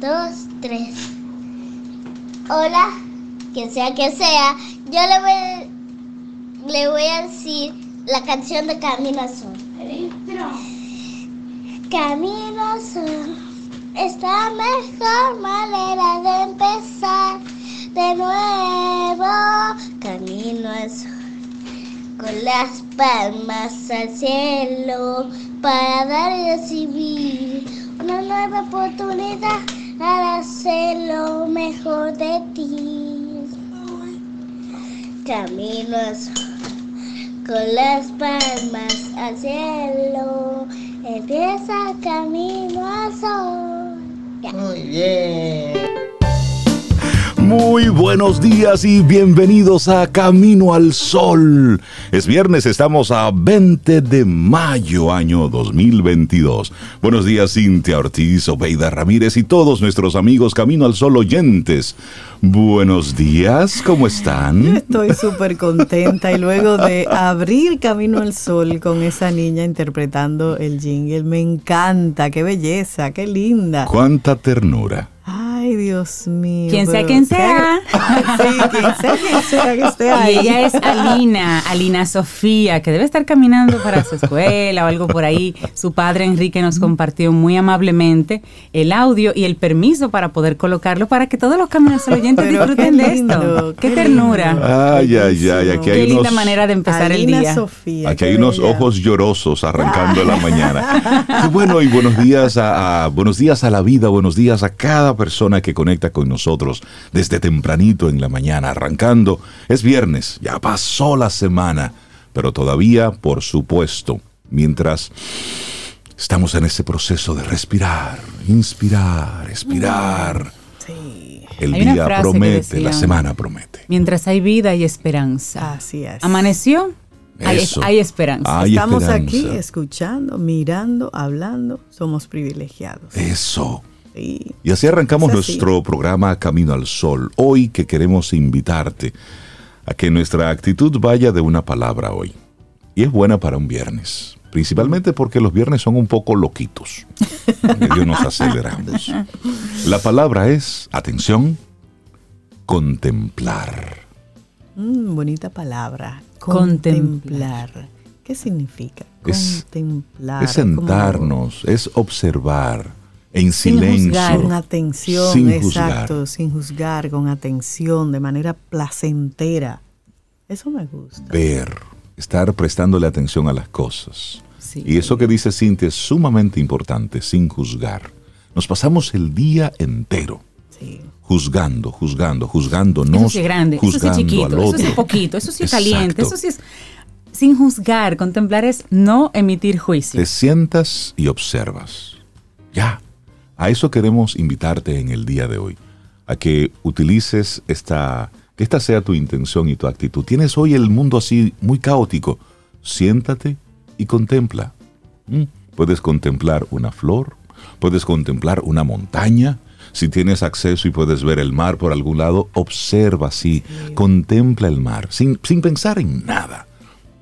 Dos, tres. Hola, quien sea que sea, yo le voy, le voy a decir la canción de Camino Azul. Camino Azul es la mejor manera de empezar de nuevo. Camino Azul con las palmas al cielo para dar y recibir una nueva oportunidad para hacer lo mejor de ti. Caminos con las palmas al cielo, empieza camino al sol. Muy bien. Muy buenos días y bienvenidos a Camino al Sol. Es viernes, estamos a 20 de mayo, año 2022. Buenos días, Cintia Ortiz, Obeida Ramírez y todos nuestros amigos Camino al Sol oyentes. Buenos días, ¿cómo están? Yo estoy súper contenta y luego de abrir Camino al Sol con esa niña interpretando el jingle, me encanta, qué belleza, qué linda. Cuánta ternura. Ay, Dios mío. Quien sea quien sea. Sí, quien sea quien sea que esté ahí. Y ella es Alina, Alina Sofía, que debe estar caminando para su escuela o algo por ahí. Su padre Enrique nos compartió muy amablemente el audio y el permiso para poder colocarlo para que todos los caminos oyentes Pero disfruten qué de esto. Qué, qué ternura. Ay, ay, ay, aquí Qué hay linda unos, manera de empezar Alina el día. Sofía. aquí qué hay unos ojos llorosos arrancando la mañana. Qué bueno y buenos días a, a- buenos días a la vida, buenos días a cada persona que conecta con nosotros desde tempranito en la mañana, arrancando. Es viernes, ya pasó la semana, pero todavía, por supuesto, mientras estamos en ese proceso de respirar, inspirar, expirar. Sí, El Hay día promete, la decía- semana promete. Mientras hay vida y esperanza. así es. Amaneció, hay, hay esperanza. Hay Estamos esperanza. aquí escuchando, mirando, hablando, somos privilegiados. Eso. Sí. Y así arrancamos así. nuestro programa Camino al Sol. Hoy que queremos invitarte a que nuestra actitud vaya de una palabra hoy. Y es buena para un viernes. Principalmente porque los viernes son un poco loquitos. Medio nos aceleramos. La palabra es, atención, contemplar. Mm, bonita palabra. Contemplar. Contemplar. ¿Qué significa? Es- Contemplar. Es sentarnos, es observar en Sin silencio. juzgar. Con atención, Sin exacto, juzgar. sin juzgar, con atención, de manera placentera. Eso me gusta. ver, estar prestándole atención a las cosas. Sí. Y eso que dice Cintia es sumamente importante, sin juzgar. Nos pasamos el día entero Sí. juzgando, juzgando, juzgándonos, Eso sí es grande, eso sí es juzgando chiquito, al eso sí es poquito, eso sí es Exacto. caliente, eso sí es sin juzgar. Contemplar es no emitir juicio. Te sientas y observas. Ya. A eso queremos invitarte en el día de hoy. A que utilices esta, que esta sea tu intención y tu actitud. Tienes hoy el mundo así muy caótico. Siéntate y contempla. Mm. Puedes contemplar una flor, puedes contemplar una montaña. Si tienes acceso y puedes ver el mar por algún lado, observa así, contempla el mar, sin, sin pensar en nada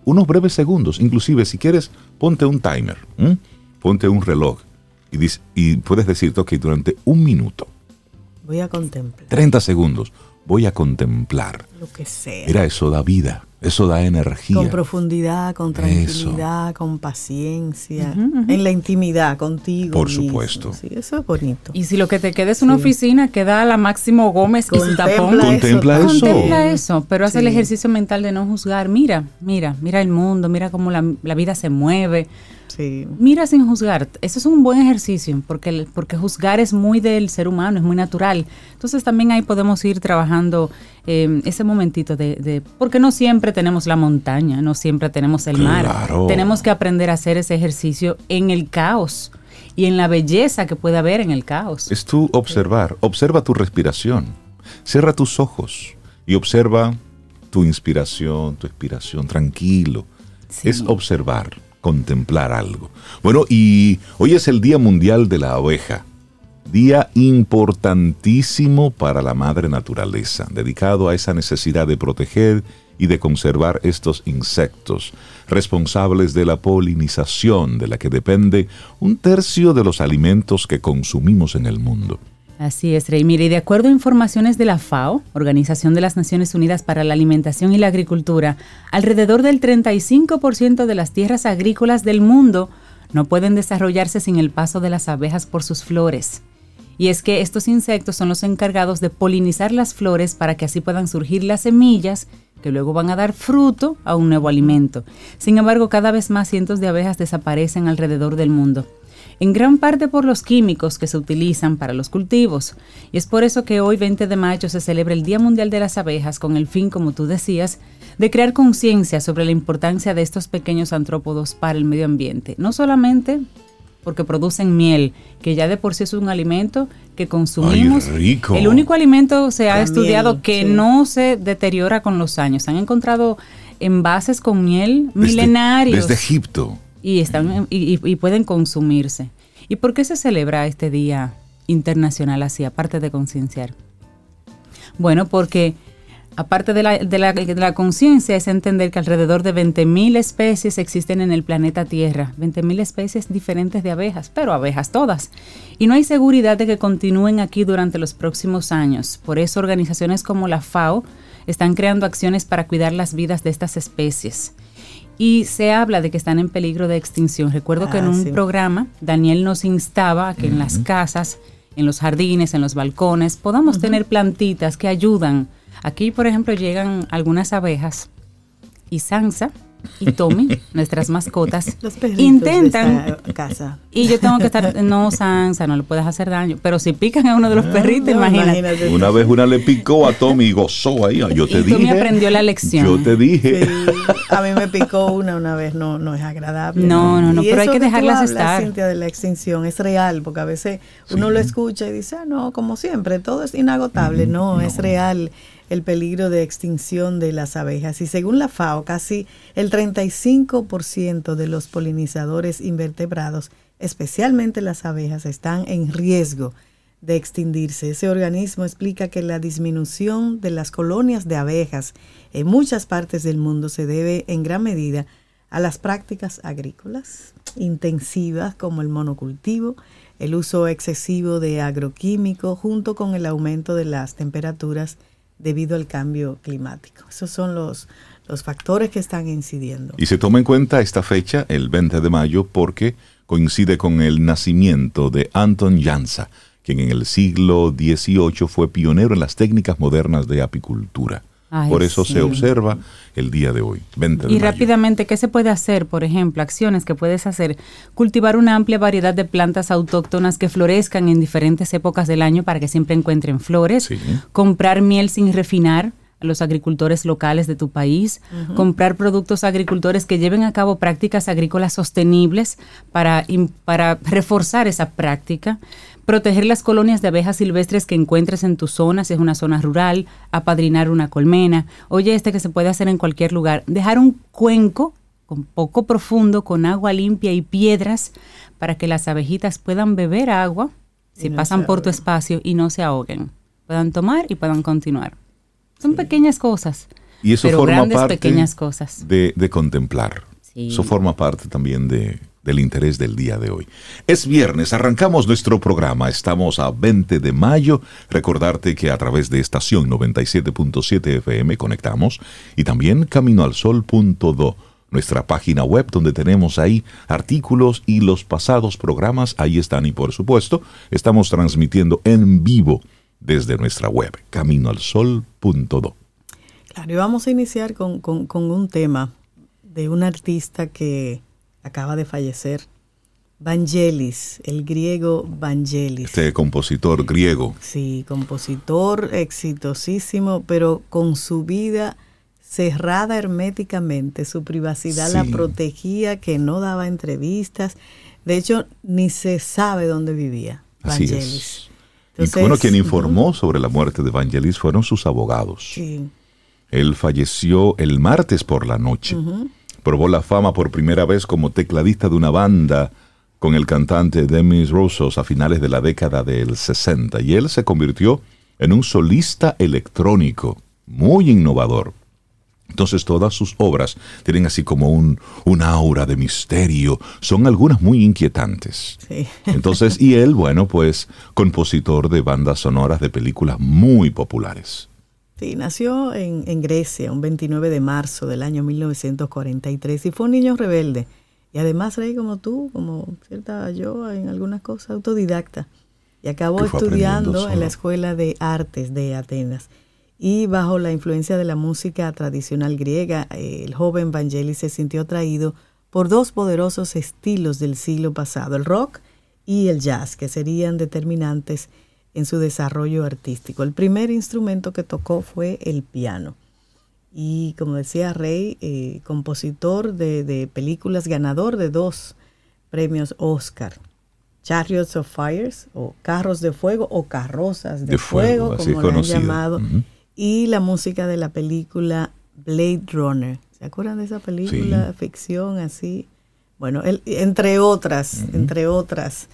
unos breves segundos. Inclusive, si quieres, ponte un timer, ¿m? ponte un reloj y, dis- y puedes decirte, ok, durante un minuto, Voy a contemplar 30 segundos, voy a contemplar. lo que sea. Mira, eso da vida, eso da energía. con profundidad, con tranquilidad, con paciencia, en la intimidad contigo. Por mismo. supuesto. Sí, eso es bonito. Y si lo que te queda es una Sí. oficina, queda a la Máximo Gómez y su Contempla tapón. eso Contempla eso. Contempla eso, pero hace el Sí. ejercicio mental de no juzgar. Mira, mira, mira el mundo, mira cómo la, la vida se mueve. Sí. Mira sin juzgar. Eso es un buen ejercicio, porque, porque juzgar es muy del ser humano, es muy natural. Entonces también ahí podemos ir trabajando eh, ese momentito de, de- Porque no siempre tenemos la montaña, no siempre tenemos el mar. Claro. Tenemos que aprender a hacer ese ejercicio en el caos y en la belleza que puede haber en el caos. Es tú observar, observa tu respiración, cierra tus ojos y observa tu inspiración, tu expiración, tranquilo. Sí. Es observar, contemplar algo. Bueno, y hoy es el Día Mundial de la Oveja. Día importantísimo para la madre naturaleza, dedicado a esa necesidad de proteger y de conservar estos insectos, responsables de la polinización de la que depende un tercio de los alimentos que consumimos en el mundo. Así es, Rey. Mire, de acuerdo a informaciones de la FAO, Organización de las Naciones Unidas para la Alimentación y la Agricultura, alrededor del 35% de las tierras agrícolas del mundo no pueden desarrollarse sin el paso de las abejas por sus flores. Y es que estos insectos son los encargados de polinizar las flores para que así puedan surgir las semillas que luego van a dar fruto a un nuevo alimento. Sin embargo, cada vez más cientos de abejas desaparecen alrededor del mundo en gran parte por los químicos que se utilizan para los cultivos. Y es por eso que hoy 20 de mayo se celebra el Día Mundial de las Abejas con el fin, como tú decías, de crear conciencia sobre la importancia de estos pequeños antrópodos para el medio ambiente. No solamente porque producen miel, que ya de por sí es un alimento que consumimos. rico. El único alimento se ha estudiado miel, que sí. no se deteriora con los años. Han encontrado envases con miel Desde- milenarios Desde Egipto. Y están y, pueden consumirse. ¿Y por qué se celebra este día internacional así, aparte de concienciar? Bueno, porque aparte de la, de la, de la conciencia es entender que alrededor de 20.000 especies existen en el planeta Tierra, 20.000 especies diferentes de abejas, pero abejas todas. Y no hay seguridad de que continúen aquí durante los próximos años. Por eso organizaciones como la FAO están creando acciones para cuidar las vidas de estas especies. Y se habla de que están en peligro de extinción. Recuerdo que en Ah, un sí. programa Daniel nos instaba a que en las casas, en los jardines, en los balcones, podamos tener plantitas que ayudan. Aquí, por ejemplo, llegan algunas abejas y Sansa y Tommy, nuestras mascotas, Los intentan de casa. y yo tengo que estar, no, Sansa, no le puedes hacer daño, pero si pican a uno de los perritos, No, imagínate. Una vez una le picó a Tommy y gozó ahí. Yo te Y Tommy dije. aprendió la lección. Yo te dije. Sí, a mí me picó una una vez, no, no es agradable. No, no, no, Y pero hay que tú dejarlas hablas, estar. Cintia, de la extinción es real, porque a veces uno lo escucha y dice, ah, no, como siempre, todo es inagotable. No, es real el peligro de extinción de las abejas. Y según la FAO, casi el 35% de los polinizadores invertebrados, especialmente las abejas, están en riesgo de extinguirse. Ese organismo explica que la disminución de las colonias de abejas en muchas partes del mundo se debe en gran medida a las prácticas agrícolas intensivas como el monocultivo, el uso excesivo de agroquímicos junto con el aumento de las temperaturas debido al cambio climático. Esos son los, los factores que están incidiendo. Y se toma en cuenta esta fecha, el 20 de mayo, porque coincide con el nacimiento de Anton Jansa, quien en el siglo XVIII fue pionero en las técnicas modernas de apicultura. Ay, Por eso sí. se observa el día de hoy, 20 de Y mayo. rápidamente, ¿qué se puede hacer? Por ejemplo, acciones que puedes hacer. Cultivar una amplia variedad de plantas autóctonas que florezcan en diferentes épocas del año para que siempre encuentren flores. Sí. Comprar miel sin refinar a los agricultores locales de tu país. Comprar productos agricultores que lleven a cabo prácticas agrícolas sostenibles para, para reforzar esa práctica. Proteger las colonias de abejas silvestres que encuentres en tu zona, si es una zona rural, apadrinar una colmena. Oye, este que se puede hacer en cualquier lugar. Dejar un cuenco con poco profundo, con agua limpia y piedras, para que las abejitas puedan beber agua si no pasan por tu espacio y no se ahoguen. Puedan tomar y puedan continuar. Son pequeñas cosas. Y eso pero forma grandes parte pequeñas cosas. de, de contemplar. Sí. Eso forma parte también de, del interés del día de hoy. Es viernes, arrancamos nuestro programa. Estamos a 20 de mayo. Recordarte que a través de estación 97.7 FM conectamos y también caminoalsol.do, nuestra página web donde tenemos ahí artículos y los pasados programas. Ahí están y por supuesto estamos transmitiendo en vivo desde nuestra web, caminoalsol.do. Claro, y vamos a iniciar con, con- con un tema de un artista que acaba de fallecer, Vangelis, el griego Vangelis. Este compositor griego. Sí, compositor exitosísimo, pero con su vida cerrada herméticamente, su privacidad la protegía, que no daba entrevistas. De hecho, ni se sabe dónde vivía Así Vangelis. es. Entonces, y bueno, quien informó sobre la muerte de Vangelis fueron sus abogados. Sí. Él falleció el martes por la noche. Probó la fama por primera vez como tecladista de una banda con el cantante Demis Roussos a finales de la década del 60 y él se convirtió en un solista electrónico muy innovador. Entonces todas sus obras tienen así como un, un aura de misterio. Son algunas muy inquietantes. Sí. Entonces, y él, bueno, pues compositor de bandas sonoras de películas muy populares. Sí, nació en, en Grecia un 29 de marzo del año 1943 y fue un niño rebelde. Y además, Rey, como tú, como cierta yo, en algunas cosas, autodidacta. Y acabó estudiando en la. Escuela de Artes de Atenas. Y bajo la influencia de la música tradicional griega, el joven Vangelis se sintió atraído por dos poderosos estilos del siglo pasado, el rock y el jazz, que serían determinantes en su desarrollo artístico. El primer instrumento que tocó fue el piano. Y como decía Rey, eh, compositor de, de películas, ganador de dos premios Oscar. Chariots of Fires, o Carros de Fuego, o Carrozas de, De fuego, como le han llamado. Y la música de la película Blade Runner. ¿Se acuerdan de esa película? Ficción así. Bueno, él- entre otras, entre otras.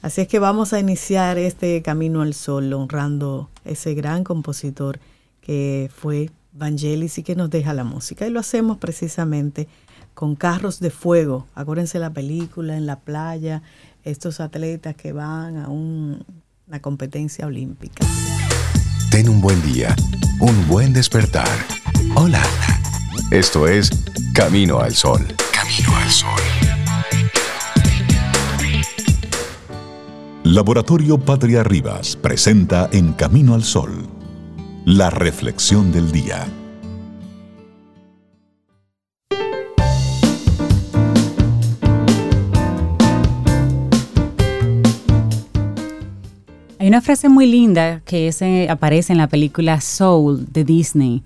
Así es que vamos a iniciar este camino al sol honrando ese gran compositor que fue Vangelis y que nos deja la música. Y lo hacemos precisamente con carros de fuego. Acuérdense la película en la playa, estos atletas que van a un- una competencia olímpica. Ten un buen día, un buen despertar. Hola. Esto es Camino al Sol. Camino al Sol. Laboratorio Patria Rivas presenta En Camino al Sol, la reflexión del día. Hay una frase muy linda que aparece en la película Soul de Disney.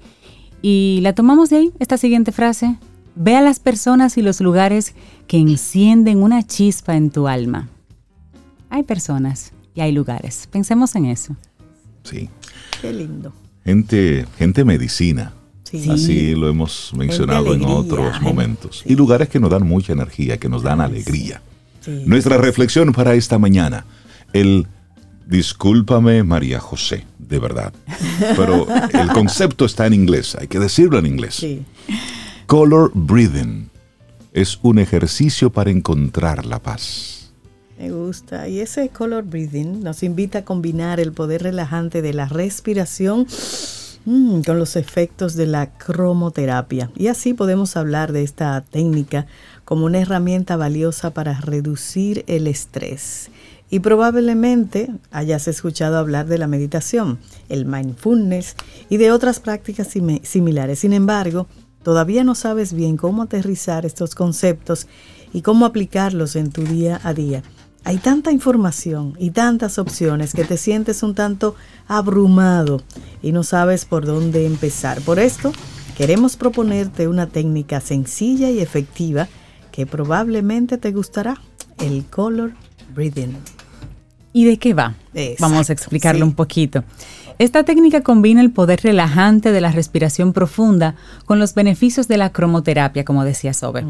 Y la tomamos de ahí, esta siguiente frase. Ve a las personas y los lugares que encienden una chispa en tu alma. Hay personas y hay lugares. Pensemos en eso. Sí. Qué lindo. Gente, gente medicina. Sí. Así lo hemos mencionado en otros momentos. Sí. Y lugares que nos dan mucha energía, que nos dan alegría. Sí. Nuestra reflexión para esta mañana. El discúlpame María José, de verdad. Pero el concepto está en inglés, hay que decirlo en inglés. Sí. Color breathing es un ejercicio para encontrar la paz. Me gusta. Y ese color breathing nos invita a combinar el poder relajante de la respiración mm, con los efectos de la cromoterapia. Y así podemos hablar de esta técnica como una herramienta valiosa para reducir el estrés. Y probablemente hayas escuchado hablar de la meditación, el mindfulness y de otras prácticas simi- similares. Sin embargo, todavía no sabes bien cómo aterrizar estos conceptos y cómo aplicarlos en tu día a día. Hay tanta información y tantas opciones que te sientes un tanto abrumado y no sabes por dónde empezar. Por esto, queremos proponerte una técnica sencilla y efectiva que probablemente te gustará, el color breathing. ¿Y de qué va? Exacto, Vamos a explicarlo sí. un poquito. Esta técnica combina el poder relajante de la respiración profunda con los beneficios de la cromoterapia, como decía Sobe.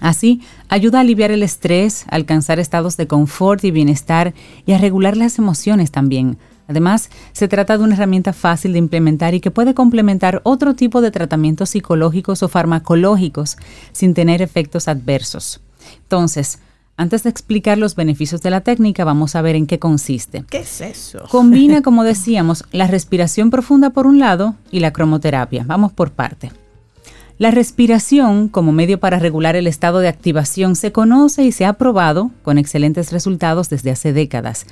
Así, ayuda a aliviar el estrés, a alcanzar estados de confort y bienestar y a regular las emociones también. Además, se trata de una herramienta fácil de implementar y que puede complementar otro tipo de tratamientos psicológicos o farmacológicos sin tener efectos adversos. Entonces, antes de explicar los beneficios de la técnica, vamos a ver en qué consiste. ¿Qué es eso? Combina, como decíamos, la respiración profunda por un lado y la cromoterapia. Vamos por parte. La respiración como medio para regular el estado de activación se conoce y se ha probado con excelentes resultados desde hace décadas.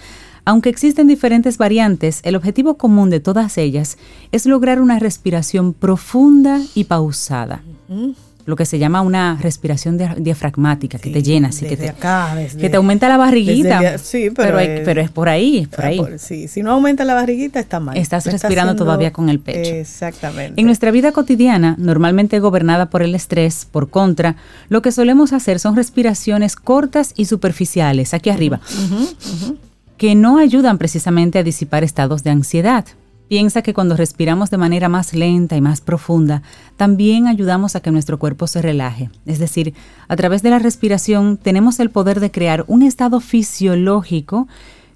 Aunque existen diferentes variantes, el objetivo común de todas ellas es lograr una respiración profunda y pausada. Lo que se llama una respiración dia- diafragmática, que te llena, así que te, acá, desde- que te aumenta la barriguita. el- sí, pero es- pero es por ahí, es por Ah, ahí. por- sí, si no aumenta la barriguita está mal. Estás Está respirando todavía con el pecho. Exactamente. En nuestra vida cotidiana, normalmente gobernada por el estrés, por contra, lo que solemos hacer son respiraciones cortas y superficiales, aquí arriba, que no ayudan precisamente a disipar estados de ansiedad. Piensa que cuando respiramos de manera más lenta y más profunda, también ayudamos a que nuestro cuerpo se relaje. Es decir, a través de la respiración tenemos el poder de crear un estado fisiológico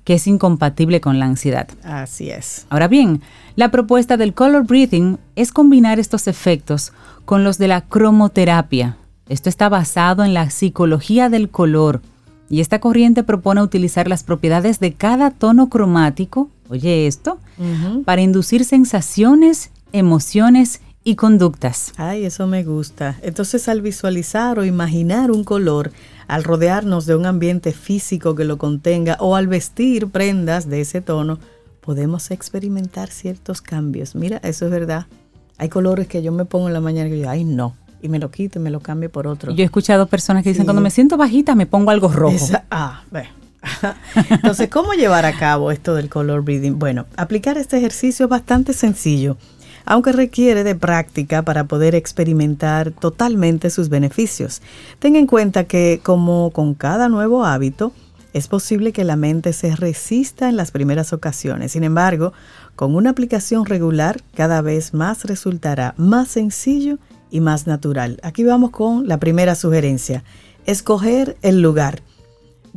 que es incompatible con la ansiedad. Así es. Ahora bien, la propuesta del color breathing es combinar estos efectos con los de la cromoterapia. Esto está basado en la psicología del color y esta corriente propone utilizar las propiedades de cada tono cromático, oye esto, para inducir sensaciones, emociones y conductas. Ay, eso me gusta. Entonces al visualizar o imaginar un color, al rodearnos de un ambiente físico que lo contenga o al vestir prendas de ese tono, podemos experimentar ciertos cambios. Mira, eso es verdad. Hay colores que yo me pongo en la mañana y yo, ay no, y me lo quito y me lo cambio por otro. Yo he escuchado personas que dicen, cuando me siento bajita me pongo algo rojo. ah, ve. Entonces, ¿cómo llevar a cabo esto del color breathing? Bueno, aplicar este ejercicio es bastante sencillo aunque requiere de práctica para poder experimentar totalmente sus beneficios. Ten en cuenta que, como con cada nuevo hábito, es posible que la mente se resista en las primeras ocasiones. Sin embargo, con una aplicación regular, cada vez más resultará más sencillo y más natural. Aquí vamos con la primera sugerencia. Escoger el lugar.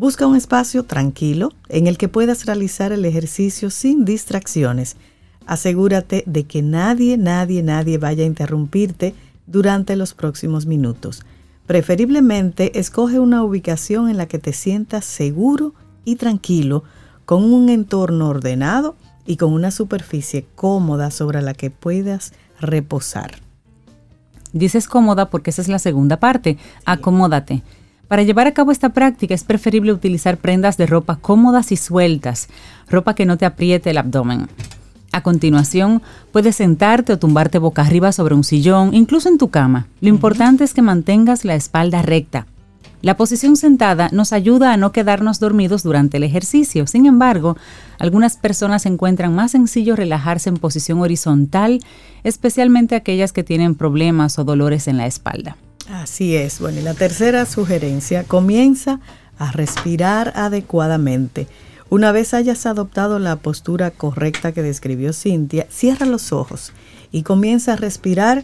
Busca un espacio tranquilo en el que puedas realizar el ejercicio sin distracciones asegúrate de que nadie, nadie, nadie vaya a interrumpirte durante los próximos minutos. Preferiblemente escoge una ubicación en la que te sientas seguro y tranquilo, con un entorno ordenado y con una superficie cómoda sobre la que puedas reposar. Dices cómoda porque esa es la segunda parte, acomódate. Para llevar a cabo esta práctica es preferible utilizar prendas de ropa cómodas y sueltas, ropa que no te apriete el abdomen. A continuación, puedes sentarte o tumbarte boca arriba sobre un sillón, incluso en tu cama. Lo importante es que mantengas la espalda recta. La posición sentada nos ayuda a no quedarnos dormidos durante el ejercicio. Sin embargo, algunas personas encuentran más sencillo relajarse en posición horizontal, especialmente aquellas que tienen problemas o dolores en la espalda. Así es. Bueno, y la tercera sugerencia, comienza a respirar adecuadamente. Una vez hayas adoptado la postura correcta que describió Cintia, cierra los ojos y comienza a respirar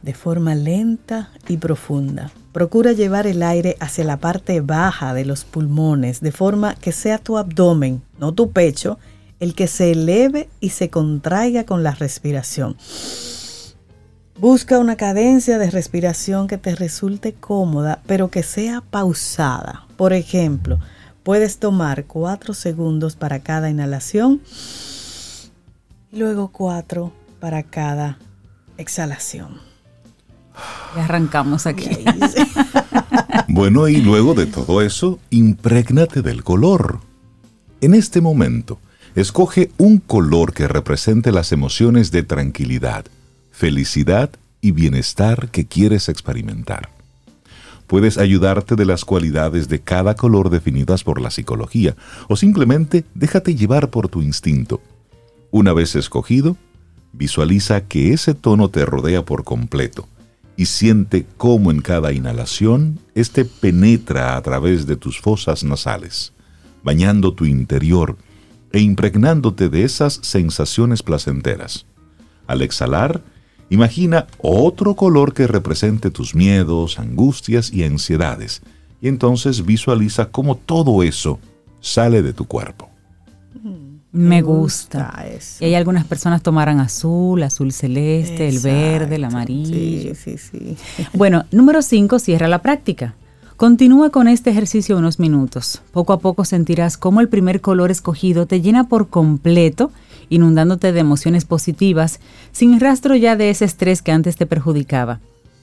de forma lenta y profunda. Procura llevar el aire hacia la parte baja de los pulmones, de forma que sea tu abdomen, no tu pecho, el que se eleve y se contraiga con la respiración. Busca una cadencia de respiración que te resulte cómoda, pero que sea pausada. Por ejemplo, Puedes tomar 4 segundos para cada inhalación y luego 4 para cada exhalación. Y arrancamos aquí. bueno, y luego de todo eso, imprégnate del color. En este momento, escoge un color que represente las emociones de tranquilidad, felicidad y bienestar que quieres experimentar puedes ayudarte de las cualidades de cada color definidas por la psicología o simplemente déjate llevar por tu instinto. Una vez escogido, visualiza que ese tono te rodea por completo y siente cómo en cada inhalación éste penetra a través de tus fosas nasales, bañando tu interior e impregnándote de esas sensaciones placenteras. Al exhalar, Imagina otro color que represente tus miedos, angustias y ansiedades, y entonces visualiza cómo todo eso sale de tu cuerpo. Me gusta. Y hay algunas personas tomarán azul, azul celeste, el verde, el amarillo. Sí, sí, sí. Bueno, número 5, cierra la práctica. Continúa con este ejercicio unos minutos. Poco a poco sentirás cómo el primer color escogido te llena por completo inundándote de emociones positivas, sin rastro ya de ese estrés que antes te perjudicaba.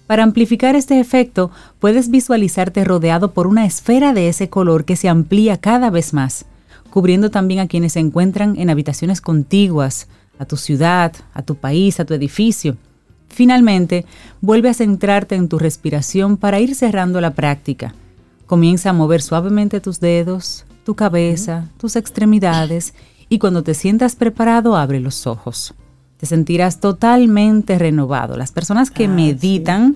Para amplificar este efecto, puedes visualizarte rodeado por una esfera de ese color que se amplía cada vez más, cubriendo también a quienes se encuentran en habitaciones contiguas, a tu ciudad, a tu país, a tu edificio. Finalmente, vuelve a centrarte en tu respiración para ir cerrando la práctica. Comienza a mover suavemente tus dedos, tu cabeza, tus extremidades y cuando te sientas preparado abre los ojos. Te sentirás totalmente renovado. Las personas que ah, meditan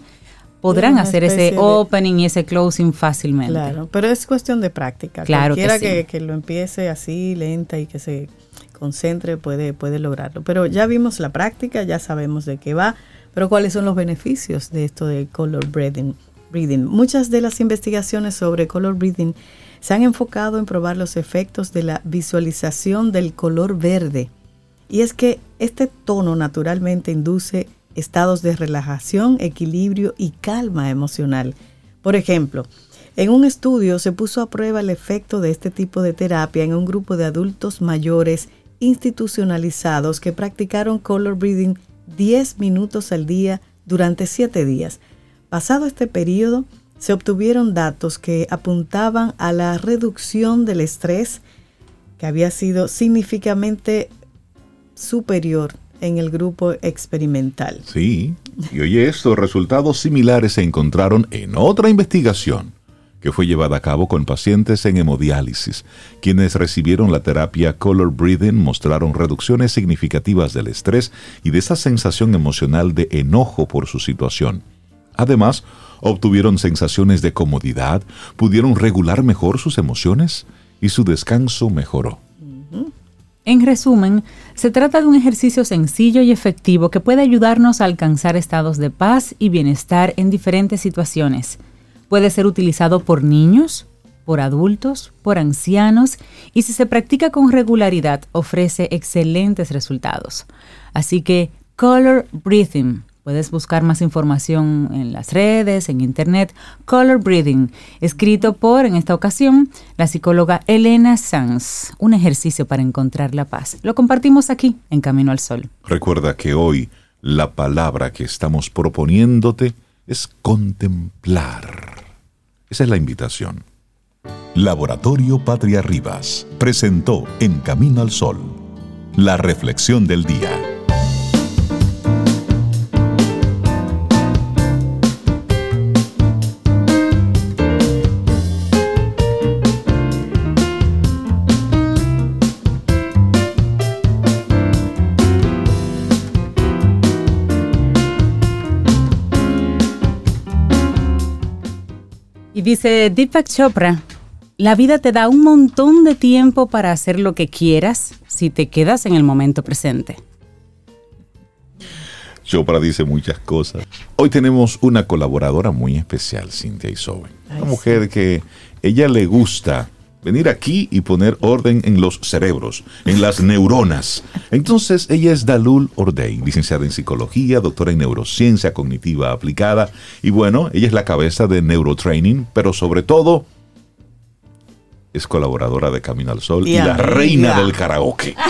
podrán hacer ese opening y ese closing fácilmente. Claro, pero es cuestión de práctica. Claro Cualquiera que, que, lo empiece así lenta y que se concentre puede, puede lograrlo. Pero ya vimos la práctica, ya sabemos de qué va, pero cuáles son los beneficios de esto de color breathing. Breathing. Muchas de las investigaciones sobre color breathing se han enfocado en probar los efectos de la visualización del color verde. Y es que este tono naturalmente induce estados de relajación, equilibrio y calma emocional. Por ejemplo, en un estudio se puso a prueba el efecto de este tipo de terapia en un grupo de adultos mayores institucionalizados que practicaron color breathing 10 minutos al día durante 7 días. Pasado este periodo, se obtuvieron datos que apuntaban a la reducción del estrés que había sido significativamente superior en el grupo experimental. Sí, y oye, estos resultados similares se encontraron en otra investigación que fue llevada a cabo con pacientes en hemodiálisis. Quienes recibieron la terapia Color Breathing mostraron reducciones significativas del estrés y de esa sensación emocional de enojo por su situación. Además, obtuvieron sensaciones de comodidad, pudieron regular mejor sus emociones y su descanso mejoró. En resumen, se trata de un ejercicio sencillo y efectivo que puede ayudarnos a alcanzar estados de paz y bienestar en diferentes situaciones. Puede ser utilizado por niños, por adultos, por ancianos y si se practica con regularidad ofrece excelentes resultados. Así que Color Breathing Puedes buscar más información en las redes, en internet. Color Breathing, escrito por, en esta ocasión, la psicóloga Elena Sanz. Un ejercicio para encontrar la paz. Lo compartimos aquí, en Camino al Sol. Recuerda que hoy la palabra que estamos proponiéndote es contemplar. Esa es la invitación. Laboratorio Patria Rivas presentó En Camino al Sol, la reflexión del día. Dice Deepak Chopra, la vida te da un montón de tiempo para hacer lo que quieras si te quedas en el momento presente. Chopra dice muchas cosas. Hoy tenemos una colaboradora muy especial, Cintia Isobe. Una mujer que ella le gusta venir aquí y poner orden en los cerebros, en las neuronas. Entonces, ella es Dalul Ordey, licenciada en psicología, doctora en neurociencia cognitiva aplicada, y bueno, ella es la cabeza de Neurotraining, pero sobre todo es colaboradora de Camino al Sol y, la reina del karaoke.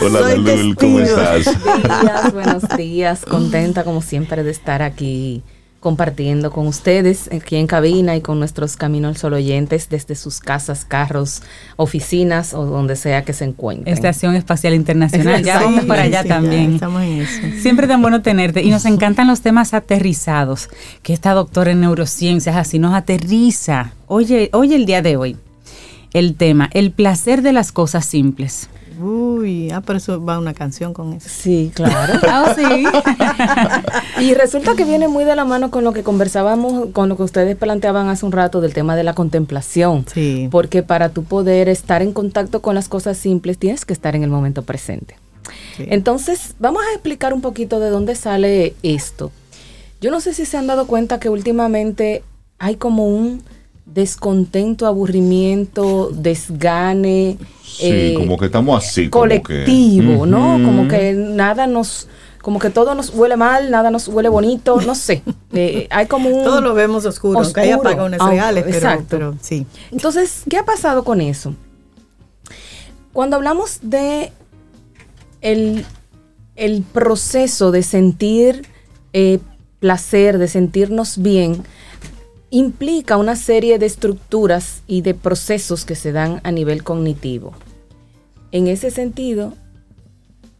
Hola Dalul, ¿cómo estás? Buenos días, buenos días, contenta como siempre de estar aquí compartiendo con ustedes aquí en cabina y con nuestros Camino al Sol oyentes desde sus casas, carros, oficinas o donde sea que se encuentren. Estación Espacial Internacional, ya vamos para allá también. estamos en eso. Siempre tan bueno tenerte y nos encantan los temas aterrizados, que esta doctora en neurociencias así nos aterriza. Oye, oye el día de hoy, el tema, el placer de las cosas simples. Uy, ah, por eso va una canción con eso. Sí, claro. ah, sí. y resulta que viene muy de la mano con lo que conversábamos, con lo que ustedes planteaban hace un rato del tema de la contemplación. Sí. Porque para tú poder estar en contacto con las cosas simples, tienes que estar en el momento presente. Entonces, vamos a explicar un poquito de dónde sale esto. Yo no sé si se han dado cuenta que últimamente hay como un descontento, aburrimiento, desgane. Sí, eh, como que estamos así. Colectivo, ¿no? Como que nada nos como que todo nos huele mal, nada nos huele bonito, no sé. Eh, hay como un... Todo lo vemos oscuro, aunque hay apagones reales, pero, exacto. pero sí. Entonces, ¿qué ha pasado con eso? Cuando hablamos de el, el proceso de sentir eh, placer, de sentirnos bien, implica una serie de estructuras y de procesos que se dan a nivel cognitivo. En ese sentido,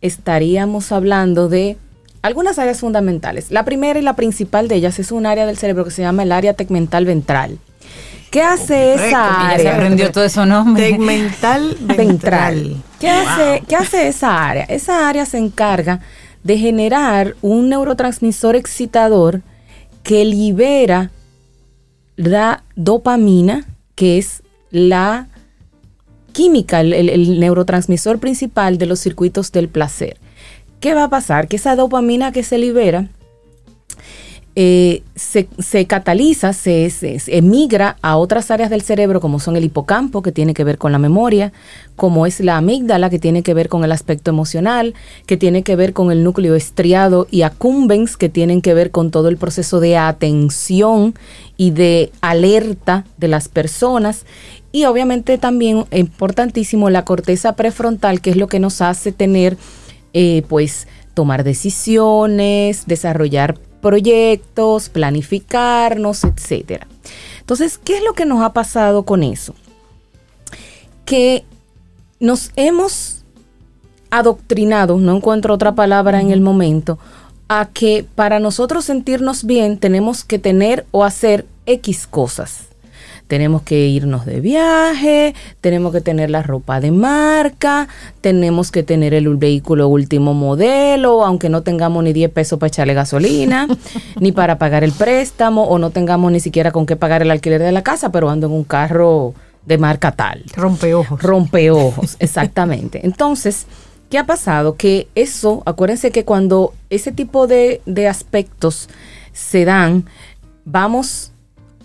estaríamos hablando de algunas áreas fundamentales. La primera y la principal de ellas es un área del cerebro que se llama el área tegmental ventral. ¿Qué hace esa área? se aprendió todo eso nombre. Tegmental ventral. ¿Qué, hace, ¿Qué hace esa área? Esa área se encarga de generar un neurotransmisor excitador que libera la dopamina, que es la química, el, neurotransmisor principal de los circuitos del placer. ¿Qué va a pasar? Que esa dopamina que se libera eh, se, cataliza, se emigra a otras áreas del cerebro como son el hipocampo, que tiene que ver con la memoria, como es la amígdala, que tiene que ver con el aspecto emocional, que tiene que ver con el núcleo estriado y accumbens, que tienen que ver con todo el proceso de atención y de alerta de las personas. Y obviamente también importantísimo la corteza prefrontal, que es lo que nos hace tener, eh, pues, tomar decisiones, desarrollar proyectos, planificarnos, etcétera. Entonces, ¿qué es lo que nos ha pasado con eso? Que nos hemos adoctrinado, no encuentro otra palabra en el momento, a que para nosotros sentirnos bien tenemos que tener o hacer X cosas. Tenemos que irnos de viaje, tenemos que tener la ropa de marca, tenemos que tener el vehículo último modelo, aunque no tengamos ni 10 pesos para echarle gasolina, ni para pagar el préstamo, o no tengamos ni siquiera con qué pagar el alquiler de la casa, pero ando en un carro de marca tal. Rompeojos. Rompeojos, exactamente. Entonces, ¿qué ha pasado? Que eso, acuérdense que cuando ese tipo de, de aspectos se dan, vamos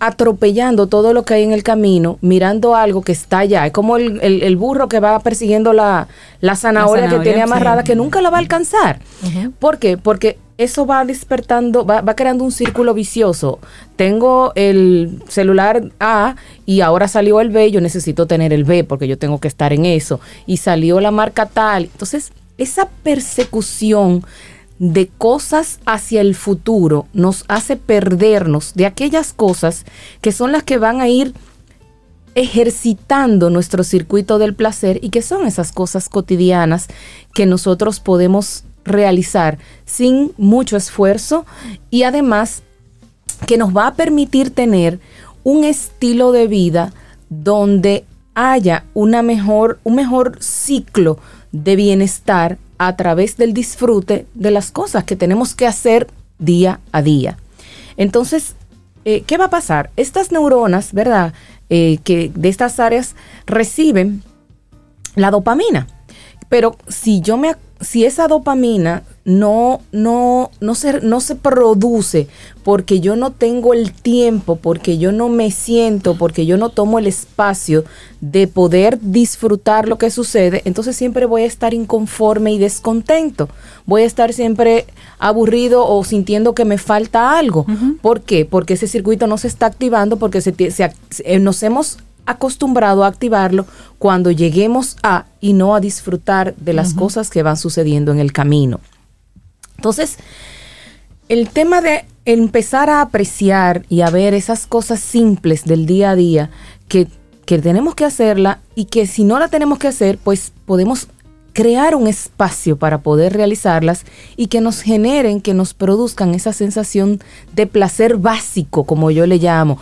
atropellando todo lo que hay en el camino, mirando algo que está allá. Es como el, el- el burro que va persiguiendo la, la zanahoria, que zanahoria, tiene amarrada, sí. que nunca la va a alcanzar. ¿Por qué? Porque eso va despertando, va, va creando un círculo vicioso. Tengo el celular A y ahora salió el B, yo necesito tener el B porque yo tengo que estar en eso. Y salió la marca tal. Entonces, esa persecución de cosas hacia el futuro nos hace perdernos de aquellas cosas que son las que van a ir ejercitando nuestro circuito del placer y que son esas cosas cotidianas que nosotros podemos realizar sin mucho esfuerzo y además que nos va a permitir tener un estilo de vida donde haya una mejor, un mejor ciclo de bienestar a través del disfrute de las cosas que tenemos que hacer día a día. Entonces, eh, ¿qué va a pasar? Estas neuronas, ¿verdad? Eh, que de estas áreas reciben la dopamina. Pero si yo me si esa dopamina no, no, no, se, no se produce porque yo no tengo el tiempo, porque yo no me siento, porque yo no tomo el espacio de poder disfrutar lo que sucede, entonces siempre voy a estar inconforme y descontento. Voy a estar siempre aburrido o sintiendo que me falta algo. ¿Por qué? Porque ese circuito no se está activando, porque se, se eh, nos hemos acostumbrado a activarlo cuando lleguemos a y no a disfrutar de las cosas que van sucediendo en el camino. Entonces, el tema de empezar a apreciar y a ver esas cosas simples del día a día que, que tenemos que hacerla y que si no la tenemos que hacer, pues podemos crear un espacio para poder realizarlas y que nos generen, que nos produzcan esa sensación de placer básico, como yo le llamo.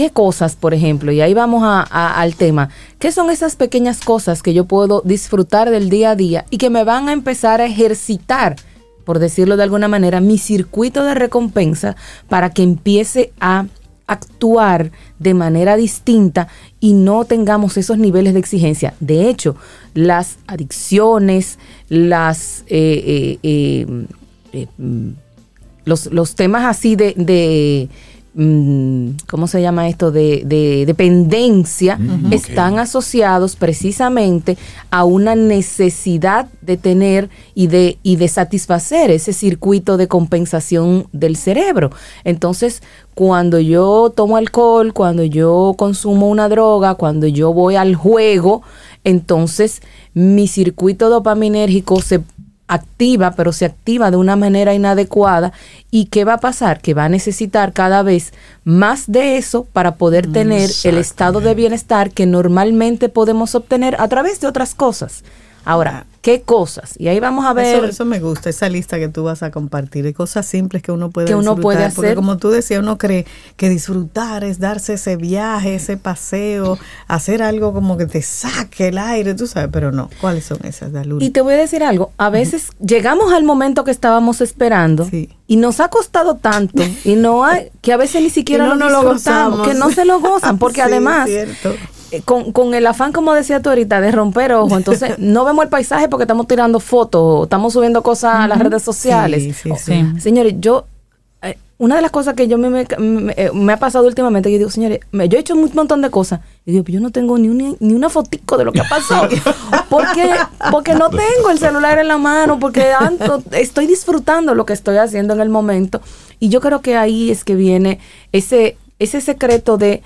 ¿Qué cosas, por ejemplo? Y ahí vamos al tema. ¿Qué son esas pequeñas cosas que yo puedo disfrutar del día a día y que me van a empezar a ejercitar, por decirlo de alguna manera, mi circuito de recompensa para que empiece a actuar de manera distinta y no tengamos esos niveles de exigencia. De hecho, las adicciones, las eh, eh, eh, mm, los, los temas así de, ¿cómo se llama esto? De, de dependencia Mm, están asociados precisamente a una necesidad de tener y de, y de satisfacer ese circuito de compensación del cerebro. Entonces, cuando yo tomo alcohol, cuando yo consumo una droga, cuando yo voy al juego, entonces mi circuito dopaminérgico se activa, pero se activa de una manera inadecuada. ¿Y qué va a pasar? Que va a necesitar cada vez más de eso para poder tener el estado de bienestar que normalmente podemos obtener a través de otras cosas. Ahora, ¿qué cosas? Y ahí vamos a ver. Eso, eso me gusta, esa lista que tú vas a compartir, de cosas simples que uno puede Que uno puede Porque hacer. como tú decías, uno cree que disfrutar es darse ese viaje, ese paseo, hacer algo como que te saque el aire, tú sabes, pero no. ¿Cuáles son esas, Daluri? Y te voy a decir algo, a veces llegamos al momento que estábamos esperando Sí. y nos ha costado tanto y no hay, que a veces ni siquiera no lo nos lo gozamos. que no se lo gozan, porque Sí, además con, con el afán, como decía tú ahorita, de romper ojo, entonces no vemos el paisaje porque estamos tirando fotos, estamos subiendo cosas a las redes sociales. Sí, sí. Señores, yo, eh, una de las cosas que yo me, me- me- eh, me ha pasado últimamente, yo digo, señores, me- yo he hecho un montón de cosas. Y digo, "Pero yo no tengo ni una, ni una fotico de lo que ha pasado. porque, porque no tengo el celular en la mano, porque ando- estoy disfrutando lo que estoy haciendo en el momento. Y yo creo que ahí es que viene ese, ese secreto de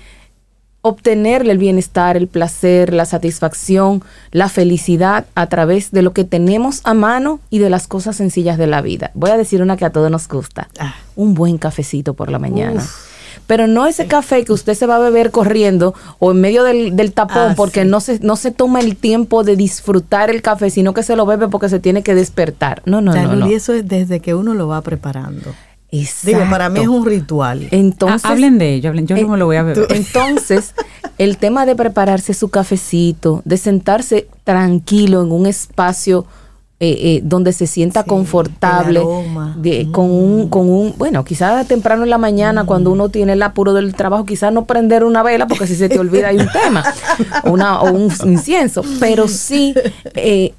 obtenerle el bienestar, el placer, la satisfacción, la felicidad a través de lo que tenemos a mano y de las cosas sencillas de la vida. Voy a decir una que a todos nos gusta. Ah. Un buen cafecito por la mañana. Pero no ese café que usted se va a beber corriendo o en medio del, del tapón Ah, porque sí. no, se, no se toma el tiempo de disfrutar el café, sino que se lo bebe porque se tiene que despertar. No, no, no. no. Luli, eso es desde que uno lo va preparando. Digo, para mí es un ritual. Entonces, Ah, hablen de ello, hablen, yo no me lo voy a beber. entonces, el tema de prepararse su cafecito, de sentarse tranquilo en un espacio eh, eh, donde se sienta Sí, confortable, de- con un, con un, bueno, quizás temprano en la mañana, cuando uno tiene el apuro del trabajo, quizás no prender una vela, porque si se te olvida hay un tema, una, o un incienso, pero sí eh,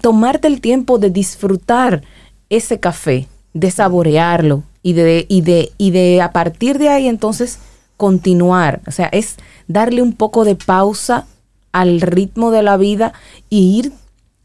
tomarte el tiempo de disfrutar ese café, de saborearlo y de, y de, y de a partir de ahí entonces continuar. O sea, es darle un poco de pausa al ritmo de la vida y ir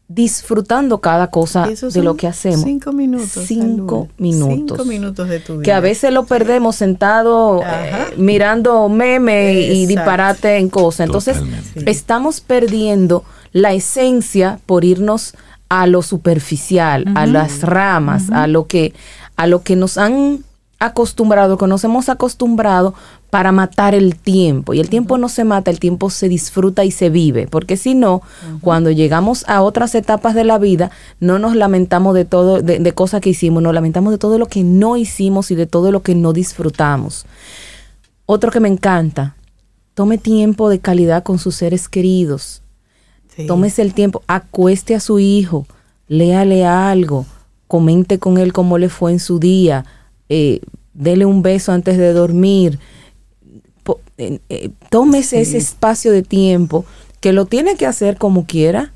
disfrutando cada cosa de lo que hacemos. Cinco minutos. Cinco minutos. Cinco minutos de tu vida. Que a veces lo perdemos sentado eh, mirando meme y disparate en cosas. Entonces, Totalmente. estamos perdiendo la esencia por irnos a lo superficial, a las ramas, a lo que a lo que nos han acostumbrado, que nos hemos acostumbrado para matar el tiempo. Y el tiempo no se mata, el tiempo se disfruta y se vive. Porque si no, cuando llegamos a otras etapas de la vida, no nos lamentamos de todo, de, de cosas que hicimos, nos lamentamos de todo lo que no hicimos y de todo lo que no disfrutamos. Otro que me encanta, tome tiempo de calidad con sus seres queridos. Sí. Tómese el tiempo, acueste a su hijo, léale algo, comente con él cómo le fue en su día, eh, dele un beso antes de dormir. Po- eh, eh, tómese ese espacio de tiempo que lo tiene que hacer como quiera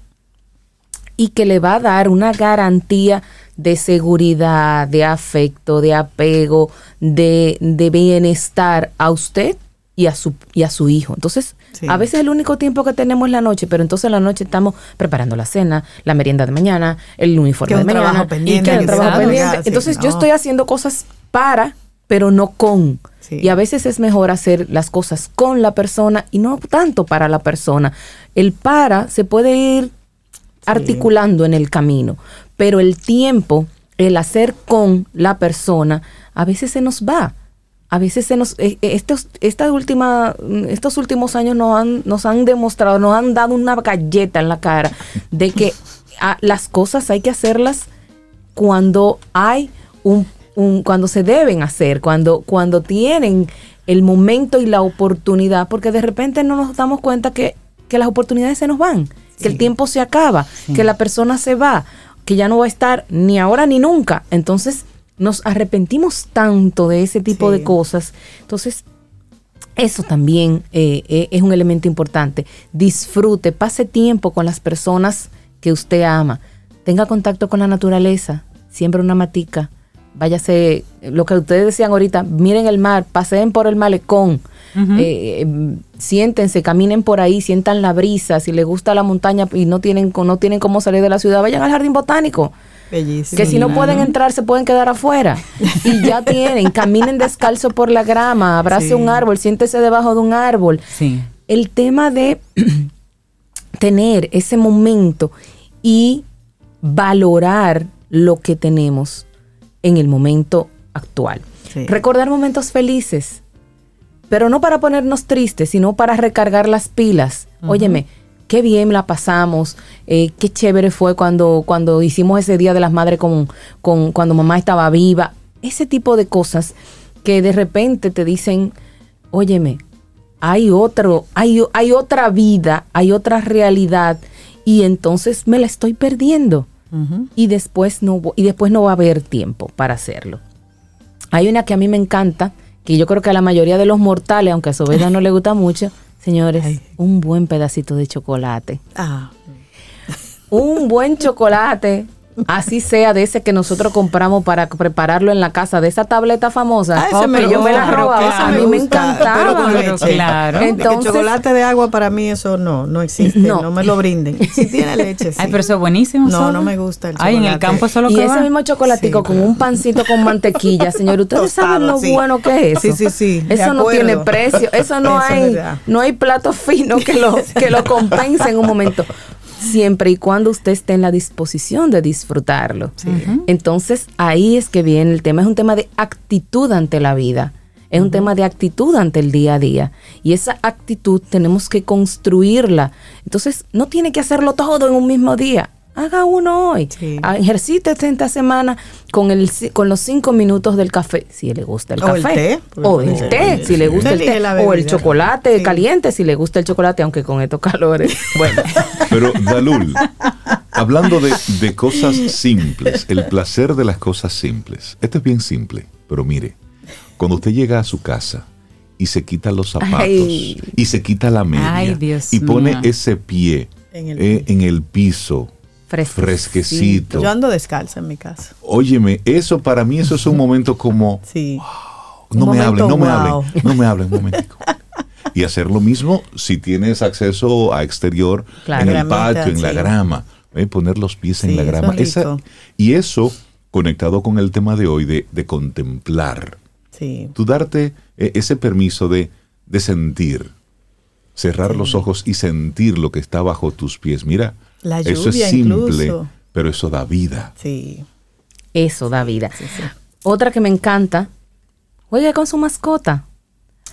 y que le va a dar una garantía de seguridad, de afecto, de apego, de, de bienestar a usted y a su, y a su hijo. Entonces, Sí. a veces el único tiempo que tenemos es la noche, pero entonces en la noche estamos preparando la cena, la merienda de mañana, el uniforme de mañana. trabajo pendiente, y que que trabajo pendiente. Entonces yo estoy haciendo cosas para, pero no con. Sí. Y a veces es mejor hacer las cosas con la persona y no tanto para la persona. El para se puede ir articulando en el camino, pero el tiempo, el hacer con la persona, a veces se nos va. A veces se nos, eh, eh, estos, esta última, mm, estos últimos años nos han, nos han demostrado, nos han dado una galleta en la cara de que las cosas hay que hacerlas cuando hay un, un- cuando se deben hacer, cuando, cuando tienen el momento y la oportunidad, porque de repente no nos damos cuenta que, que las oportunidades se nos van, que el tiempo se acaba, que la persona se va, que ya no va a estar ni ahora ni nunca. Entonces nos arrepentimos tanto de ese tipo Sí. de cosas. Entonces, eso también eh, eh, es un elemento importante. Disfrute, pase tiempo con las personas que usted ama. Tenga contacto con la naturaleza. Siempre una matica. Váyase, lo que ustedes decían ahorita, miren el mar, paseen por el malecón. eh, siéntense, caminen por ahí, sientan la brisa. Si les gusta la montaña y no tienen, no tienen cómo salir de la ciudad, vayan al jardín botánico. Bellísimo. Que si no pueden entrar, se pueden quedar afuera. Y ya tienen, caminen descalzo por la grama, abrace Sí. un árbol, siéntese debajo de un árbol. Sí. El tema de tener ese momento y valorar lo que tenemos en el momento actual. Sí. Recordar momentos felices, pero no para ponernos tristes, sino para recargar las pilas. Óyeme, qué bien la pasamos, eh, qué chévere fue cuando, cuando hicimos ese Día de las Madres con, con, cuando mamá estaba viva. Ese tipo de cosas que de repente te dicen, óyeme, hay otro, hay, hay otra vida, hay otra realidad, y entonces me la estoy perdiendo. Y después no, y después no va a haber tiempo para hacerlo. Hay una que a mí me encanta, que yo creo que a la mayoría de los mortales, aunque a Sobeda no le gusta mucho, señores, Ay. un buen pedacito de chocolate. Ah, Un buen chocolate así sea de ese que nosotros compramos para prepararlo en la casa, de esa tableta famosa. Ah, ese me que yo me la robaba, a mí me encantaba. pero con leche. claro. Entonces- chocolate de agua para mí eso no, no existe, No. no, me lo brinden. Si tiene leche, sí. Ay, pero eso es buenísimo. No, ¿sabes? no me gusta el Ay, en el chocolate. campo eso es lo y que ese va. mismo chocolatico Sí, con un pancito con mantequilla, señor, ustedes Tostado, saben lo sí. bueno que es eso. Sí, sí, sí, Eso no tiene precio, eso no Eso hay, no hay plato fino que lo, que lo compense en un momento. Siempre y cuando usted esté en la disposición de disfrutarlo. Entonces ahí es que viene el tema, es un tema de actitud ante la vida. Es un tema de actitud ante el día a día. Y esa actitud tenemos que construirla. Entonces, no tiene que hacerlo todo en un mismo día. Haga uno hoy. Sí. Ah, Ejercítese esta semana con, el, con los cinco minutos del café, si le gusta el O el café. té, O el té, si le gusta el té. O el chocolate Sí. caliente, si le gusta el chocolate, aunque con estos calores. Bueno, Pero, Dalul, hablando de, de cosas simples, el placer de las cosas simples. Esto es bien simple, pero mire, cuando usted llega a su casa y se quita los zapatos Ay. y se quita la media Ay, y pone ese pie En el eh, en el piso, fresquecito. fresquecito. Yo ando descalza en mi casa. Óyeme, eso para mí eso es un momento como Sí. no Un me momento hablen, no me wow. hablen, no me hablen un momentico. Y hacer lo mismo si tienes acceso a exterior Claro. en el patio, en la grama, ¿eh? poner los pies en la eso grama. es Esa- y eso conectado con el tema de hoy de, de contemplar, Sí. tú darte eh, ese permiso de, de sentir, cerrar los ojos y sentir lo que está bajo tus pies. Mira, La eso lluvia es simple, incluso. pero eso da vida. Sí. Eso da vida. Sí, sí. Otra que me encanta, juegue con su mascota.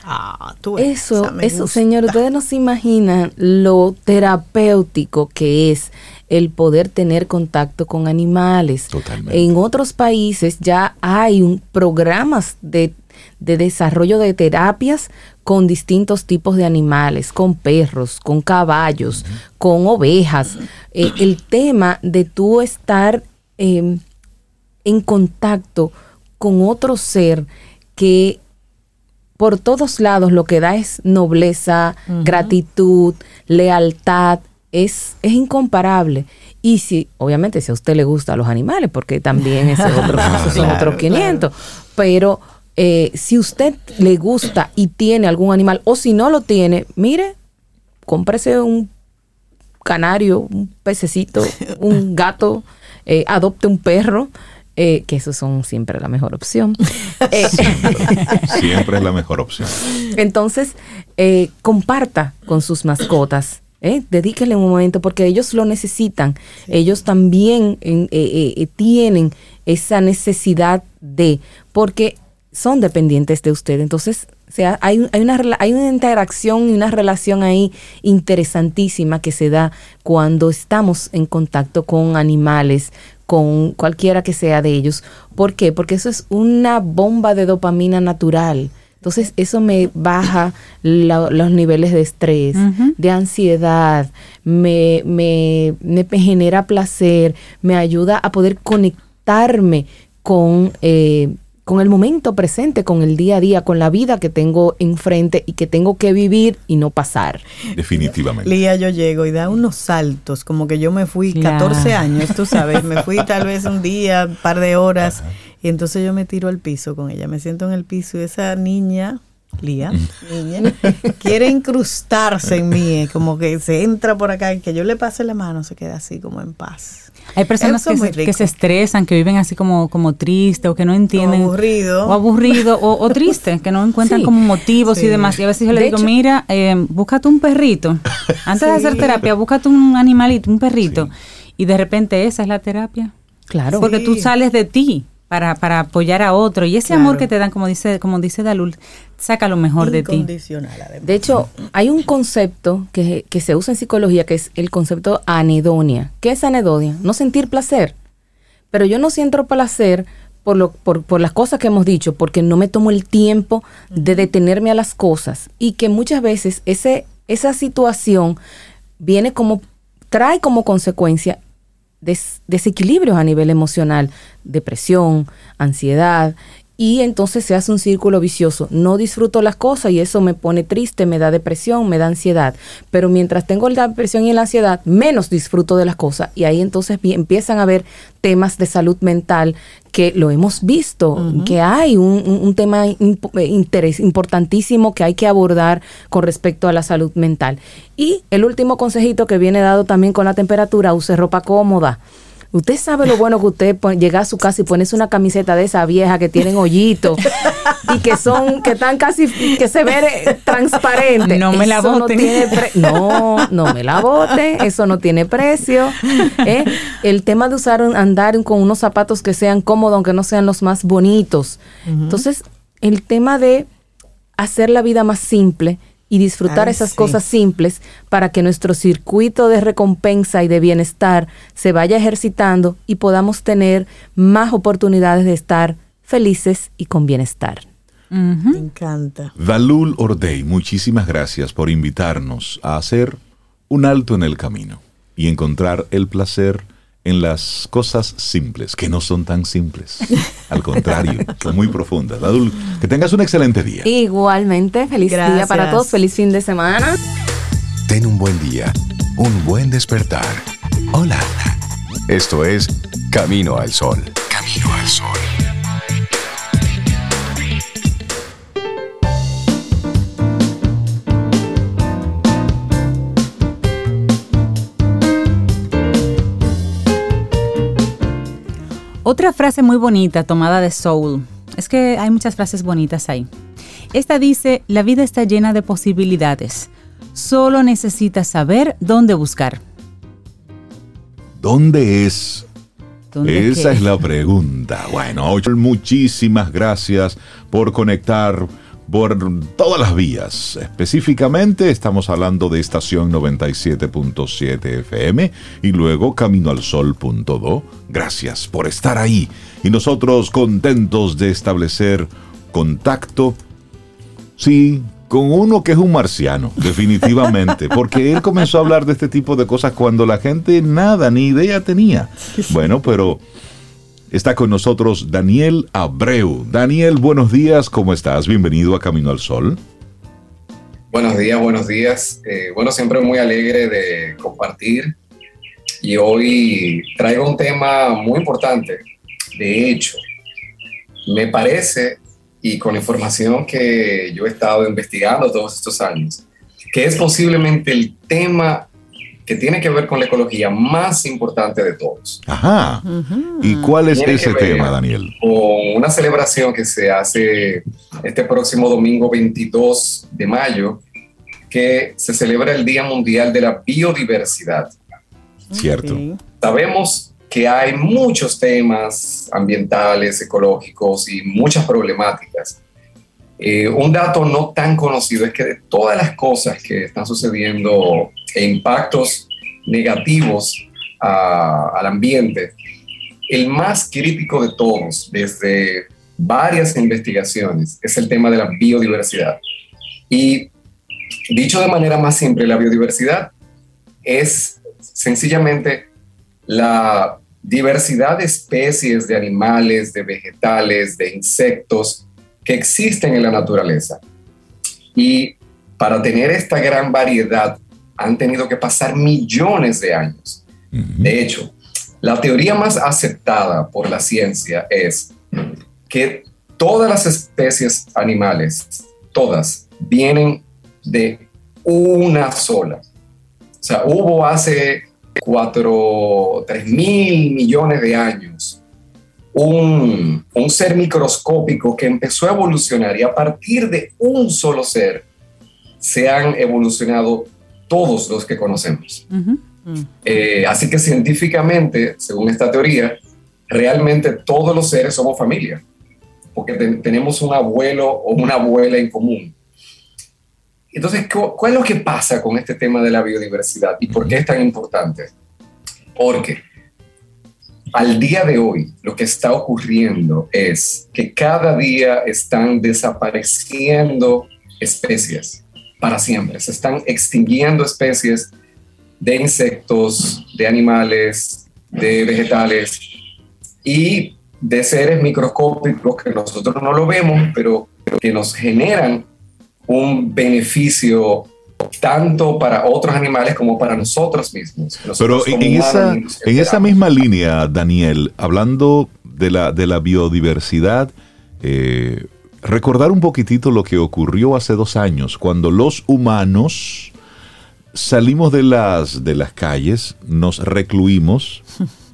Ah, tú Eso, eso, gusta. señor, ustedes no se imaginan lo terapéutico que es el poder tener contacto con animales. Totalmente. En otros países ya hay un, programas de, de desarrollo de terapias con distintos tipos de animales, con perros, con caballos, con ovejas. Eh, el tema de tú estar em, en contacto con otro ser que por todos lados lo que da es nobleza, gratitud, lealtad, es, es incomparable. Y si, obviamente, si a usted le gustan los animales, porque también ese es otro, esos son Claro, otros 500, pero eh, si usted le gusta y tiene algún animal, o si no lo tiene, mire, cómprese un canario, un pececito, un gato, eh, adopte un perro, eh, que esos son siempre la mejor opción. Eh, Siempre es la mejor opción. entonces, eh, comparta con sus mascotas. ¿eh? Dedíquele un momento porque ellos lo necesitan. Ellos también en- eh, eh, tienen esa necesidad de, porque son dependientes de usted. Entonces, o sea, hay, hay, una, hay una interacción y una relación ahí interesantísima que se da cuando estamos en contacto con animales, con cualquiera que sea de ellos. ¿Por qué? Porque eso es una bomba de dopamina natural. Entonces eso me baja la- los niveles de estrés, de ansiedad, me, me, me genera placer, me ayuda a poder conectarme con, eh, con el momento presente, con el día a día, con la vida que tengo enfrente y que tengo que vivir y no pasar. Definitivamente. Lía, yo llego y da unos saltos, como que yo me fui Claro. 14 años, tú sabes, me fui tal vez un día, un par de horas, y entonces yo me tiro al piso con ella, me siento en el piso y esa niña, Lía, niña, quiere incrustarse en mí, como que se entra por acá y que yo le pase la mano, se queda así como en paz. Hay personas que se, rico. que se estresan, que viven así como, como triste o que no entienden. O aburrido. O aburrido o, o triste, que no encuentran Sí. como motivos Sí. y demás. Y a veces yo le digo, hecho- mira, eh, búscate un perrito. Antes de hacer terapia, búscate un animalito, un perrito. Y de repente esa es la terapia. Claro. Porque tú sales de ti para, para apoyar a otro. Y ese Claro. amor que te dan, como dice, como dice Dalul, saca lo mejor de ti. De hecho, hay un concepto que, que se usa en psicología que es el concepto anedonia. ¿Qué es anedonia? No sentir placer. Pero yo no siento placer por, lo, por, por las cosas que hemos dicho, porque no me tomo el tiempo de detenerme a las cosas. Y que muchas veces ese, esa situación viene como, trae como consecuencia des- desequilibrios a nivel emocional, depresión, ansiedad, y entonces se hace un círculo vicioso. No disfruto las cosas y eso me pone triste, me da depresión, me da ansiedad. Pero mientras tengo la depresión y la ansiedad, menos disfruto de las cosas y ahí entonces empiezan a haber temas de salud mental que lo hemos visto, que hay un, tema interés, importantísimo que hay que abordar con respecto a la salud mental. Y el último consejito que viene dado también con la temperatura, use ropa cómoda. Usted sabe lo bueno que usted llega a su casa y ponerse una camiseta de esa vieja que tienen hoyitos y que son, que están casi, que se ve transparente. No me la boten. No, no, me la boten, eso no tiene precio. ¿eh? El tema de usar, andar con unos zapatos que sean cómodos, aunque no sean los más bonitos. Entonces, el tema de hacer la vida más simple y disfrutar esas cosas simples para que nuestro circuito de recompensa y de bienestar se vaya ejercitando y podamos tener más oportunidades de estar felices y con bienestar. Me encanta. Dalul Ordey, muchísimas gracias por invitarnos a hacer un alto en el camino y encontrar el placer en las cosas simples, que no son tan simples. Al contrario, son muy profundas. Adul, que tengas un excelente día. Igualmente, feliz día para todos, feliz fin de semana. Ten un buen día, un buen despertar. Hola. Esto es Camino al Sol. Camino al Sol. Otra frase muy bonita tomada de Soul. Es que hay muchas frases bonitas ahí. Esta dice, la vida está llena de posibilidades. Solo necesitas saber dónde buscar. ¿Dónde es? Esa es la pregunta. Bueno, muchísimas gracias por conectar por todas las vías. Específicamente estamos hablando de estación 97.7 FM y luego Camino al Sol.do. Gracias por estar ahí y nosotros contentos de establecer contacto. Sí, con uno que es un marciano, definitivamente, porque él comenzó a hablar de este tipo de cosas cuando la gente nada, ni idea tenía. Bueno, pero Está con nosotros Daniel Abreu. Daniel, buenos días, ¿cómo estás? Bienvenido a Camino al Sol. Buenos días, buenos días. Eh, bueno, siempre muy alegre de compartir y hoy traigo un tema muy importante. De hecho, me parece, y con la información que yo he estado investigando todos estos años, que es posiblemente el tema que tiene que ver con la ecología más importante de todos. Ajá. ¿Y cuál es ese tema, Daniel? Con una celebración que se hace este próximo domingo 22 de mayo, que se celebra el Día Mundial de la Biodiversidad. Cierto. Sabemos que hay muchos temas ambientales, ecológicos y muchas problemáticas. Eh, un dato no tan conocido es que de todas las cosas que están sucediendo e impactos negativos al ambiente, el más crítico de todos, desde varias investigaciones, es el tema de la biodiversidad. Y dicho de manera más simple, la biodiversidad es sencillamente la diversidad de especies de animales, de vegetales, de insectos que existen en la naturaleza. Y para tener esta gran variedad han tenido que pasar millones de años. De hecho, la teoría más aceptada por la ciencia es que todas las especies animales, todas, vienen de una sola. O sea, hubo hace cuatro, tres mil millones de años un, un, ser microscópico que empezó a evolucionar y a partir de un solo ser se han evolucionado todos los que conocemos. Eh, así que científicamente, según esta teoría, realmente todos los seres somos familia, porque tenemos un abuelo o una abuela en común. Entonces, ¿cuál es lo que pasa con este tema de la biodiversidad y por qué es tan importante? Porque al día de hoy lo que está ocurriendo es que cada día están desapareciendo especies para siempre. Se están extinguiendo especies de insectos, de animales, de vegetales. Y de seres microscópicos que nosotros no lo vemos, pero que nos generan un beneficio tanto para otros animales como para nosotros mismos. Pero en, esa, en esa misma línea, Daniel, hablando de la, de la biodiversidad, eh, recordar un poquitito lo que ocurrió hace dos años, cuando los humanos salimos de las, de las calles, nos recluimos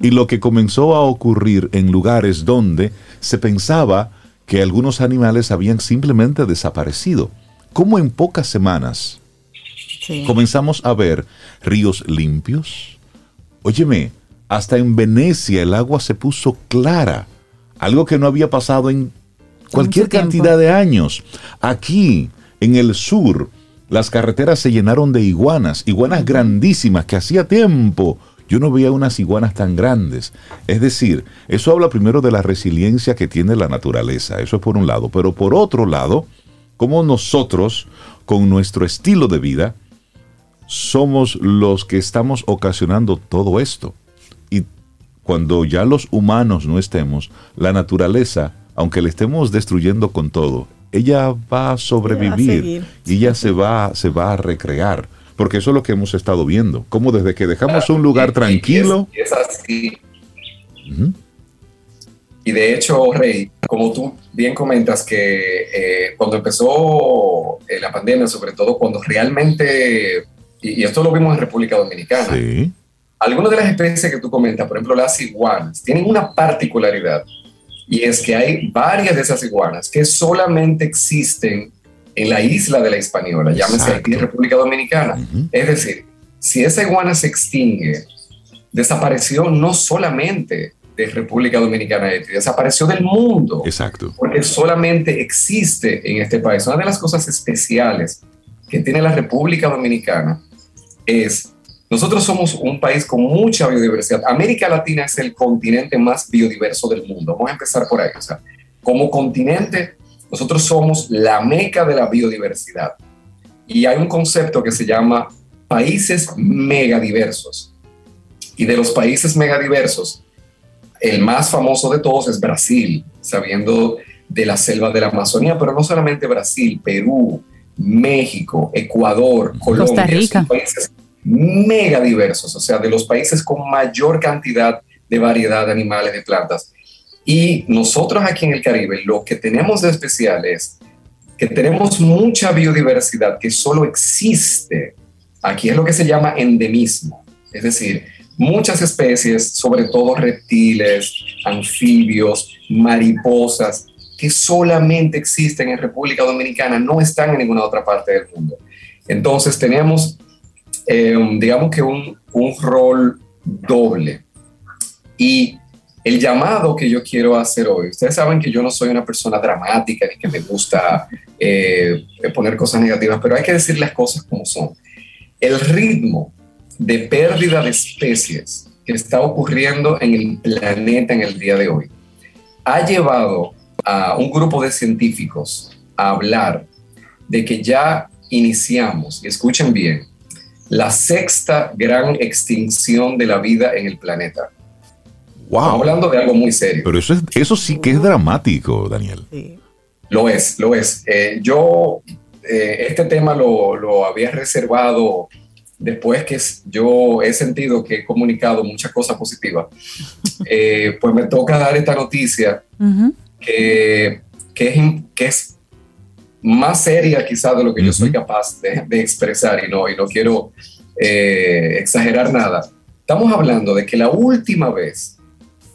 y lo que comenzó a ocurrir en lugares donde se pensaba que algunos animales habían simplemente desaparecido. Como en pocas semanas comenzamos a ver ríos limpios. Óyeme, hasta en Venecia el agua se puso clara, algo que no había pasado en cualquier cantidad de años. Aquí, en el sur, las carreteras se llenaron de iguanas, iguanas grandísimas que hacía tiempo yo no veía unas iguanas tan grandes. Es decir, eso habla primero de la resiliencia que tiene la naturaleza, eso es por un lado, pero por otro lado, como nosotros, con nuestro estilo de vida, somos los que estamos ocasionando todo esto. Y cuando ya los humanos no estemos, la naturaleza, aunque le estemos destruyendo con todo, ella va a sobrevivir y ella se va, se va a recrear. Porque eso es lo que hemos estado viendo. Como desde que dejamos un lugar tranquilo. Y es, así. Y de hecho, Rey, como tú bien comentas, que eh, cuando empezó eh, la pandemia, sobre todo cuando realmente, y, esto lo vimos en República Dominicana, algunas de las especies que tú comentas, por ejemplo las iguanas, tienen una particularidad, y es que hay varias de esas iguanas que solamente existen en la isla de la Hispaniola, llámese aquí República Dominicana. Es decir, si esa iguana se extingue, desapareció no solamente de República Dominicana, desapareció del mundo. Exacto. Porque solamente existe en este país. Una de las cosas especiales que tiene la República Dominicana es, nosotros somos un país con mucha biodiversidad. América Latina es el continente más biodiverso del mundo. Vamos a empezar por ahí. O sea, como continente nosotros somos la meca de la biodiversidad. Y hay un concepto que se llama países megadiversos. Y de los países megadiversos, el más famoso de todos es Brasil, sabiendo de la selva de la Amazonía, pero no solamente Brasil, Perú, México, Ecuador, Colombia. Costa Rica. Son países megadiversos, o sea, de los países con mayor cantidad de variedad de animales, de plantas. Y nosotros aquí en el Caribe lo que tenemos de especial es que tenemos mucha biodiversidad que solo existe. Aquí es lo que se llama endemismo, es decir, muchas especies, sobre todo reptiles, anfibios, mariposas, que solamente existen en República Dominicana, no están en ninguna otra parte del mundo. Entonces tenemos, eh, digamos que un, un rol doble. Y el llamado que yo quiero hacer hoy, ustedes saben que yo no soy una persona dramática ni que me gusta eh, poner cosas negativas, pero hay que decir las cosas como son. El ritmo de pérdida de especies que está ocurriendo en el planeta en el día de hoy ha llevado a un grupo de científicos a hablar de que ya iniciamos, y escuchen bien, la sexta gran extinción de la vida en el planeta. Estamos hablando de algo muy serio. Pero eso, es, eso sí que es dramático, Daniel. Lo es, lo es. Eh, yo eh, este tema lo, lo, había reservado después que yo he sentido que he comunicado muchas cosas positivas. Eh, pues me toca dar esta noticia que, que, es, que, es, más seria quizás de lo que yo soy capaz de, de, expresar y no, y no quiero exagerar nada. Estamos hablando de que la última vez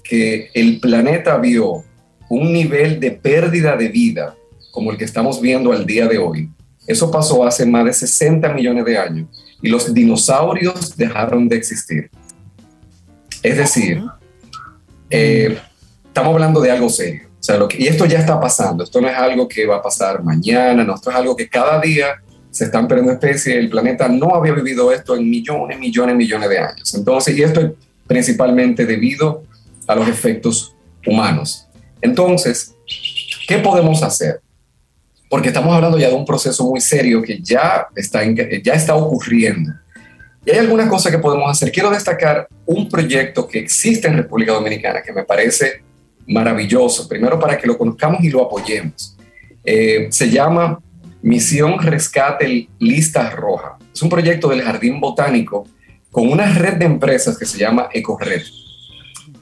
que el planeta vio un nivel de pérdida de vida como el que estamos viendo al día de hoy, eso pasó hace más de 60 millones de años y los dinosaurios dejaron de existir. Es decir, eh, estamos hablando de algo serio. Y esto ya está pasando, esto no es algo que va a pasar mañana, no, esto es algo que cada día se están perdiendo especies, el planeta no había vivido esto en millones, millones, millones de años. Entonces, y esto es principalmente debido a los efectos humanos. Entonces, ¿qué podemos hacer? Porque estamos hablando ya de un proceso muy serio que ya está, ya está ocurriendo. Y hay algunas cosas que podemos hacer. Quiero destacar un proyecto que existe en República Dominicana que me parece maravilloso, primero para que lo conozcamos y lo apoyemos. Eh, se llama Misión Rescate Lista Roja. Es un proyecto del Jardín Botánico con una red de empresas que se llama EcoRed.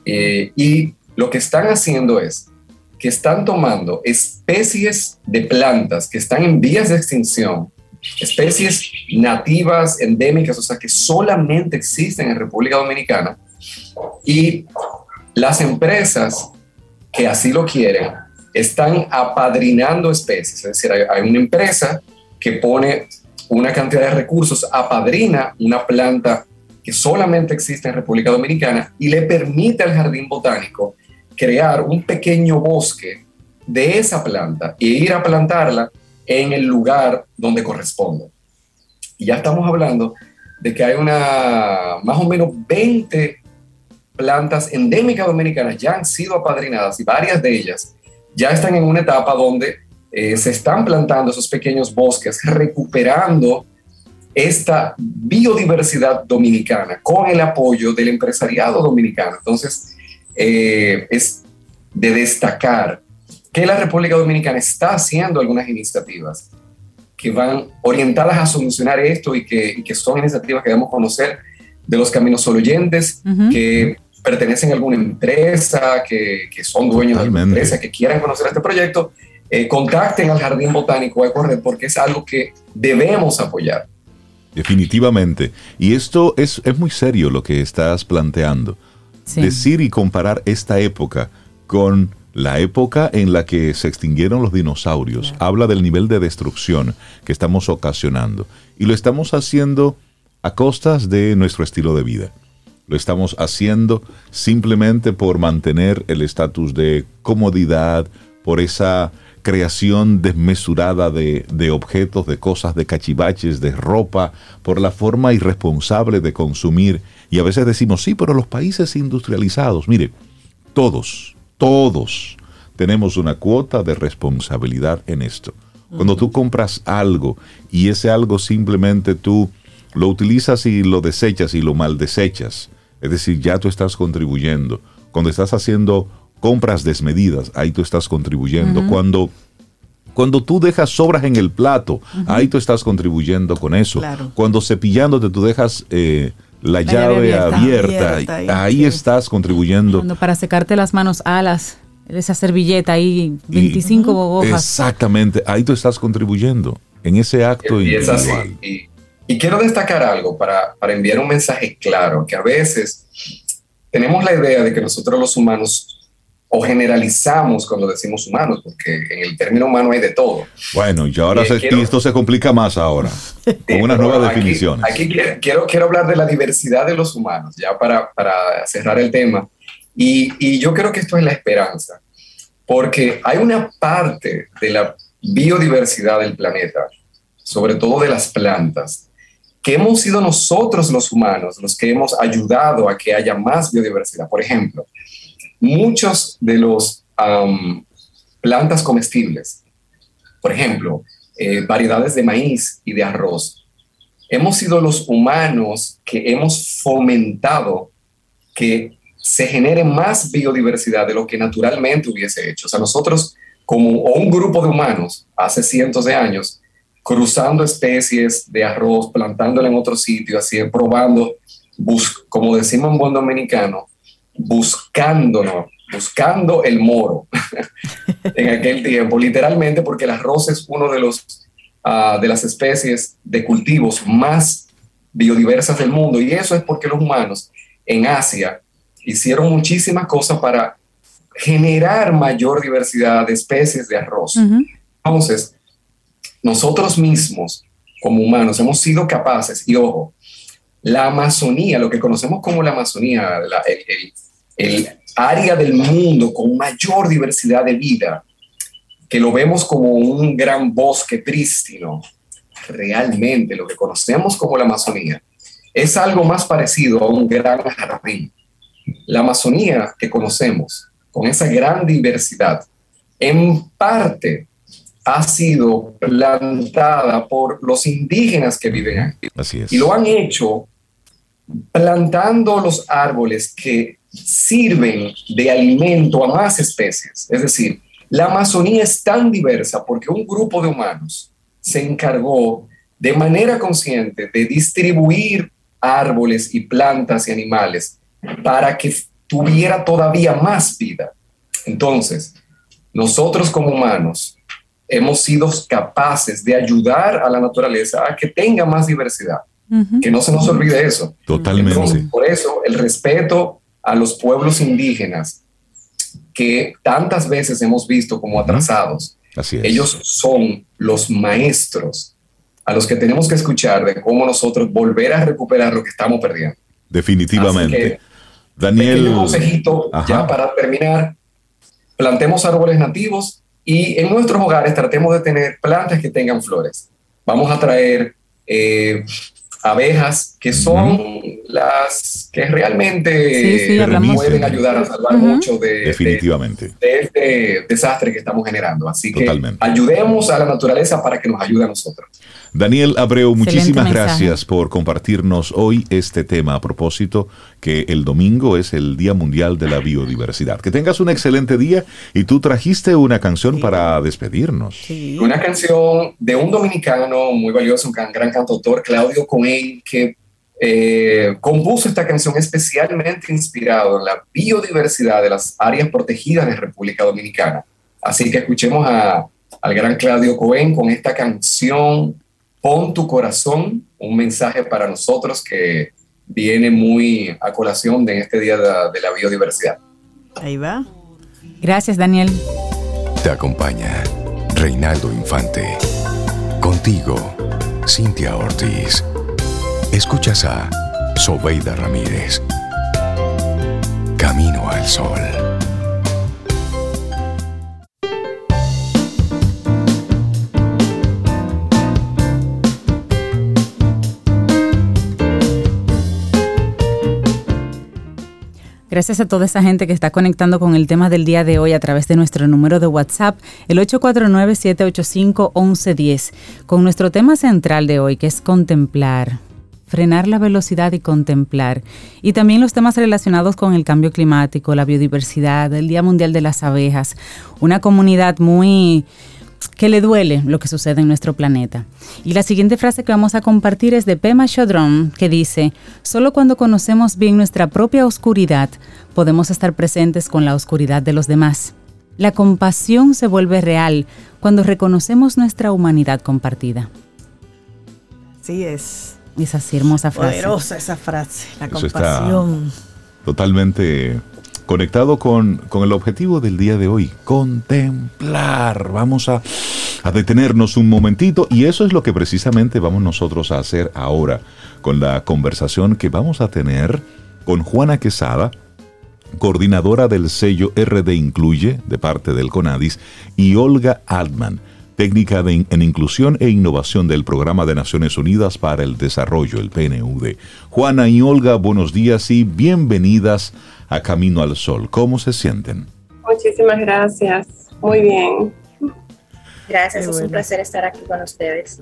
Eh, y lo que están haciendo es que están tomando especies de plantas que están en vías de extinción, especies nativas, endémicas, o sea, que solamente existen en República Dominicana, y las empresas que así lo quieren están apadrinando especies, es decir, hay, una empresa que pone una cantidad de recursos, apadrina una planta que solamente existe en República Dominicana y le permite al jardín botánico crear un pequeño bosque de esa planta e ir a plantarla en el lugar donde corresponde. Y ya estamos hablando de que hay una más o menos 20 plantas endémicas dominicanas ya han sido apadrinadas y varias de ellas ya están en una etapa donde eh, se están plantando esos pequeños bosques, recuperando esta biodiversidad dominicana con el apoyo del empresariado dominicano. Entonces, eh, es de destacar que la República Dominicana está haciendo algunas iniciativas que van orientadas a solucionar esto y que, que son iniciativas que debemos conocer de los caminos solo oyentes, que pertenecen a alguna empresa, que, que son dueños de una empresa, que quieran conocer este proyecto, eh, contacten al Jardín Botánico de Corred porque es algo que debemos apoyar. Definitivamente. Y esto es, es muy serio lo que estás planteando. Decir y comparar esta época con la época en la que se extinguieron los dinosaurios habla del nivel de destrucción que estamos ocasionando. Y lo estamos haciendo a costas de nuestro estilo de vida. Lo estamos haciendo simplemente por mantener el estatus de comodidad, por esa creación desmesurada de, de, objetos, de cosas, de cachivaches, de ropa, por la forma irresponsable de consumir. Y a veces decimos, sí, pero los países industrializados, mire, todos, todos tenemos una cuota de responsabilidad en esto. Cuando tú compras algo y ese algo simplemente tú lo utilizas y lo desechas y lo mal desechas, es decir, ya tú estás contribuyendo. Cuando estás haciendo compras desmedidas, ahí tú estás contribuyendo. Cuando cuando tú dejas sobras en el plato, ahí tú estás contribuyendo con eso. Cuando cepillándote tú dejas eh, la, llave, abierta, ahí, estás contribuyendo. Cuando para secarte las manos alas, esa servilleta ahí, 25 y, Exactamente, ahí tú estás contribuyendo en ese acto y individual. Y quiero destacar algo para, para enviar un mensaje claro, que a veces tenemos la idea de que nosotros los humanos o generalizamos cuando decimos humanos, porque en el término humano hay de todo. Bueno, y ahora esto se complica más ahora, con unas nuevas definiciones. Aquí quiero, quiero hablar de la diversidad de los humanos, ya para, para cerrar el tema. Y, y yo creo que esto es la esperanza, porque hay una parte de la biodiversidad del planeta, sobre todo de las plantas, que hemos sido nosotros los humanos los que hemos ayudado a que haya más biodiversidad. Por ejemplo, muchos de los plantas comestibles, por ejemplo, eh, variedades de maíz y de arroz, hemos sido los humanos que hemos fomentado que se genere más biodiversidad de lo que naturalmente hubiese hecho. O sea, nosotros como un grupo de humanos hace cientos de años cruzando especies de arroz, plantándola en otro sitio, así, probando, como decimos en buen dominicano, buscándonos, buscando el moro en aquel tiempo, literalmente porque el arroz es uno de los uh, de las especies de cultivos más biodiversas del mundo y eso es porque los humanos en Asia hicieron muchísimas cosas para generar mayor diversidad de especies de arroz. Entonces, nosotros mismos, como humanos, hemos sido capaces, y ojo, la Amazonía, lo que conocemos como la Amazonía, el, área del mundo con mayor diversidad de vida, que lo vemos como un gran bosque prístino, realmente lo que conocemos como la Amazonía es algo más parecido a un gran jardín. La Amazonía que conocemos, con esa gran diversidad, en parte ha sido plantada por los indígenas que viven aquí. Así es. Y lo han hecho plantando los árboles que sirven de alimento a más especies. Es decir, la Amazonía es tan diversa porque un grupo de humanos se encargó de manera consciente de distribuir árboles y plantas y animales para que tuviera todavía más vida. Entonces, nosotros como humanos hemos sido capaces de ayudar a la naturaleza a que tenga más diversidad. Que no se nos olvide eso. Totalmente. por eso el respeto a los pueblos indígenas que tantas veces hemos visto como atrasados. Así es. Ellos son los maestros a los que tenemos que escuchar de cómo nosotros volver a recuperar lo que estamos perdiendo. Definitivamente. Daniel. Un consejito ya para terminar. Plantemos árboles nativos y en nuestros hogares tratemos de tener plantas que tengan flores. Vamos a traer eh, abejas, que son las que realmente pueden ayudar a salvar mucho de, Definitivamente. De, este desastre que estamos generando. Así que ayudemos a la naturaleza para que nos ayude a nosotros. Daniel Abreu, muchísimas gracias por compartirnos hoy este tema a propósito que el domingo es el Día Mundial de la Biodiversidad. Que tengas un excelente día y tú trajiste una canción para despedirnos. Una canción de un dominicano muy valioso, un gran, gran cantautor, Claudio Cohen, que eh, compuso esta canción especialmente inspirado en la biodiversidad de las áreas protegidas de República Dominicana. Así que escuchemos a, al gran Claudio Cohen con esta canción Pon tu corazón, un mensaje para nosotros que viene muy a colación de este Día de, la Biodiversidad. Ahí va. Gracias, Daniel. Te acompaña Reinaldo Infante. Contigo, Cintia Ortiz. Escuchas a Sobeida Ramírez. Camino al Sol. Gracias a toda esa gente que está conectando con el tema del día de hoy a través de nuestro número de WhatsApp, el 849-785-1110, con nuestro tema central de hoy, que es contemplar, frenar la velocidad y contemplar. Y también los temas relacionados con el cambio climático, la biodiversidad, el Día Mundial de las Abejas, una comunidad muy que le duele lo que sucede en nuestro planeta. Y la siguiente frase que vamos a compartir es de Pema Chodron, que dice, solo cuando conocemos bien nuestra propia oscuridad podemos estar presentes con la oscuridad de los demás. La compasión se vuelve real cuando reconocemos nuestra humanidad compartida. Sí es. Esa así hermosa frase. Poderosa esa frase, la compasión. totalmente conectado con, el objetivo del día de hoy, contemplar. Vamos a, a detenernos un momentito y eso es lo que precisamente vamos nosotros a hacer ahora con la conversación que vamos a tener con Juana Quesada, coordinadora del sello RD Incluye de parte del CONADIS, y Olga Altman, técnica de, en inclusión e innovación del Programa de Naciones Unidas para el Desarrollo, el PNUD. Juana y Olga, buenos días y bienvenidas a Camino al Sol. ¿Cómo se sienten? Muchísimas gracias. Muy bien. Gracias, es un placer estar aquí con ustedes.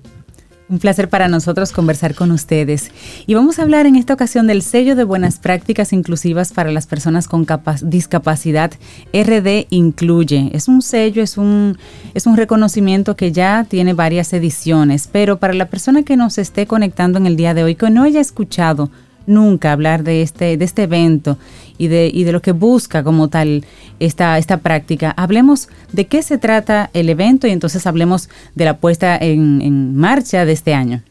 Un placer para nosotros conversar con ustedes. Y vamos a hablar en esta ocasión del sello de buenas prácticas inclusivas para las personas con discapacidad. RD Incluye. Es un sello, es un, es un reconocimiento que ya tiene varias ediciones, pero para la persona que nos esté conectando en el día de hoy, que no haya escuchado nunca hablar de este, de este evento y de, y de lo que busca como tal esta, esta práctica. Hablemos de qué se trata el evento y entonces hablemos de la puesta en, marcha de este año.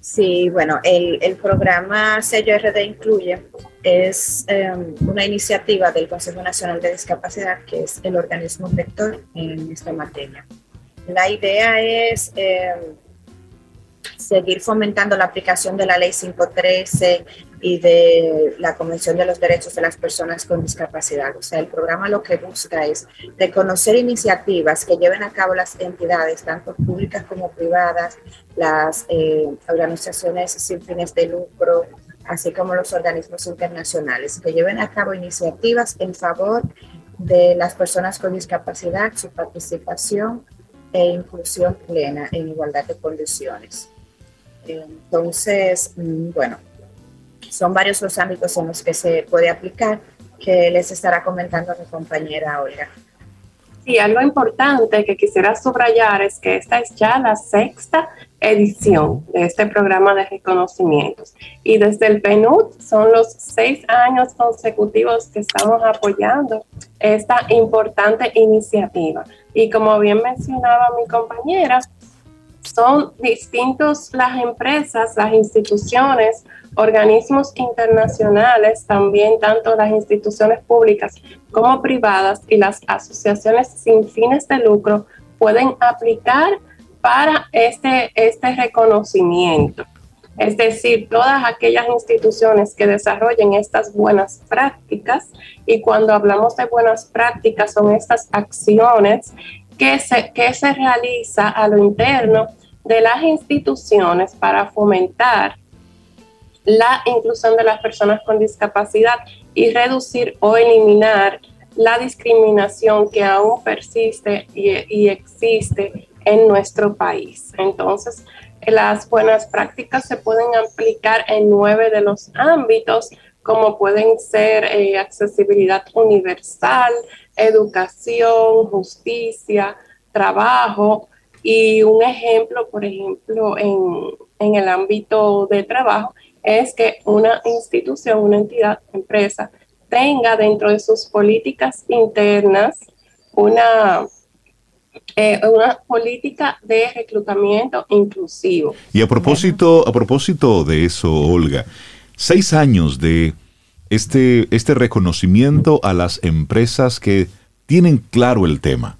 Sí, bueno, el, programa Sello RD Incluye es em, una iniciativa del Consejo Nacional de Discapacidad, que es el organismo rector en esta materia. La idea es em, seguir fomentando la aplicación de la Ley 513 y de la Convención de los Derechos de las Personas con Discapacidad. O sea, el programa lo que busca es reconocer iniciativas que lleven a cabo las entidades, tanto públicas como privadas, las eh, organizaciones sin fines de lucro, así como los organismos internacionales, que lleven a cabo iniciativas en favor de las personas con discapacidad, su participación e inclusión plena en igualdad de condiciones. Entonces, mm, bueno, son varios los ámbitos en los que se puede aplicar, que les estará comentando mi compañera Olga. Sí, algo importante que quisiera subrayar es que esta es ya la sexta edición de este programa de reconocimientos. Y desde el PNUD son los seis años consecutivos que estamos apoyando esta importante iniciativa. Y como bien mencionaba mi compañera, son distintos las empresas, las instituciones, organismos internacionales, también tanto las instituciones públicas como privadas y las asociaciones sin fines de lucro pueden aplicar para este, este reconocimiento. Es decir, todas aquellas instituciones que desarrollen estas buenas prácticas, y cuando hablamos de buenas prácticas son estas acciones que se, que se realiza a lo interno de las instituciones para fomentar la inclusión de las personas con discapacidad y reducir o eliminar la discriminación que aún persiste y, existe en nuestro país. Entonces, las buenas prácticas se pueden aplicar en nueve de los ámbitos, como pueden ser eh, accesibilidad universal, educación, justicia, trabajo. Y un ejemplo, por ejemplo, en, en el ámbito de trabajo, es que una institución, una entidad, empresa, tenga dentro de sus políticas internas una, eh, una política de reclutamiento inclusivo. Y a propósito, a propósito de eso, Olga, seis años de este, este reconocimiento a las empresas que tienen claro el tema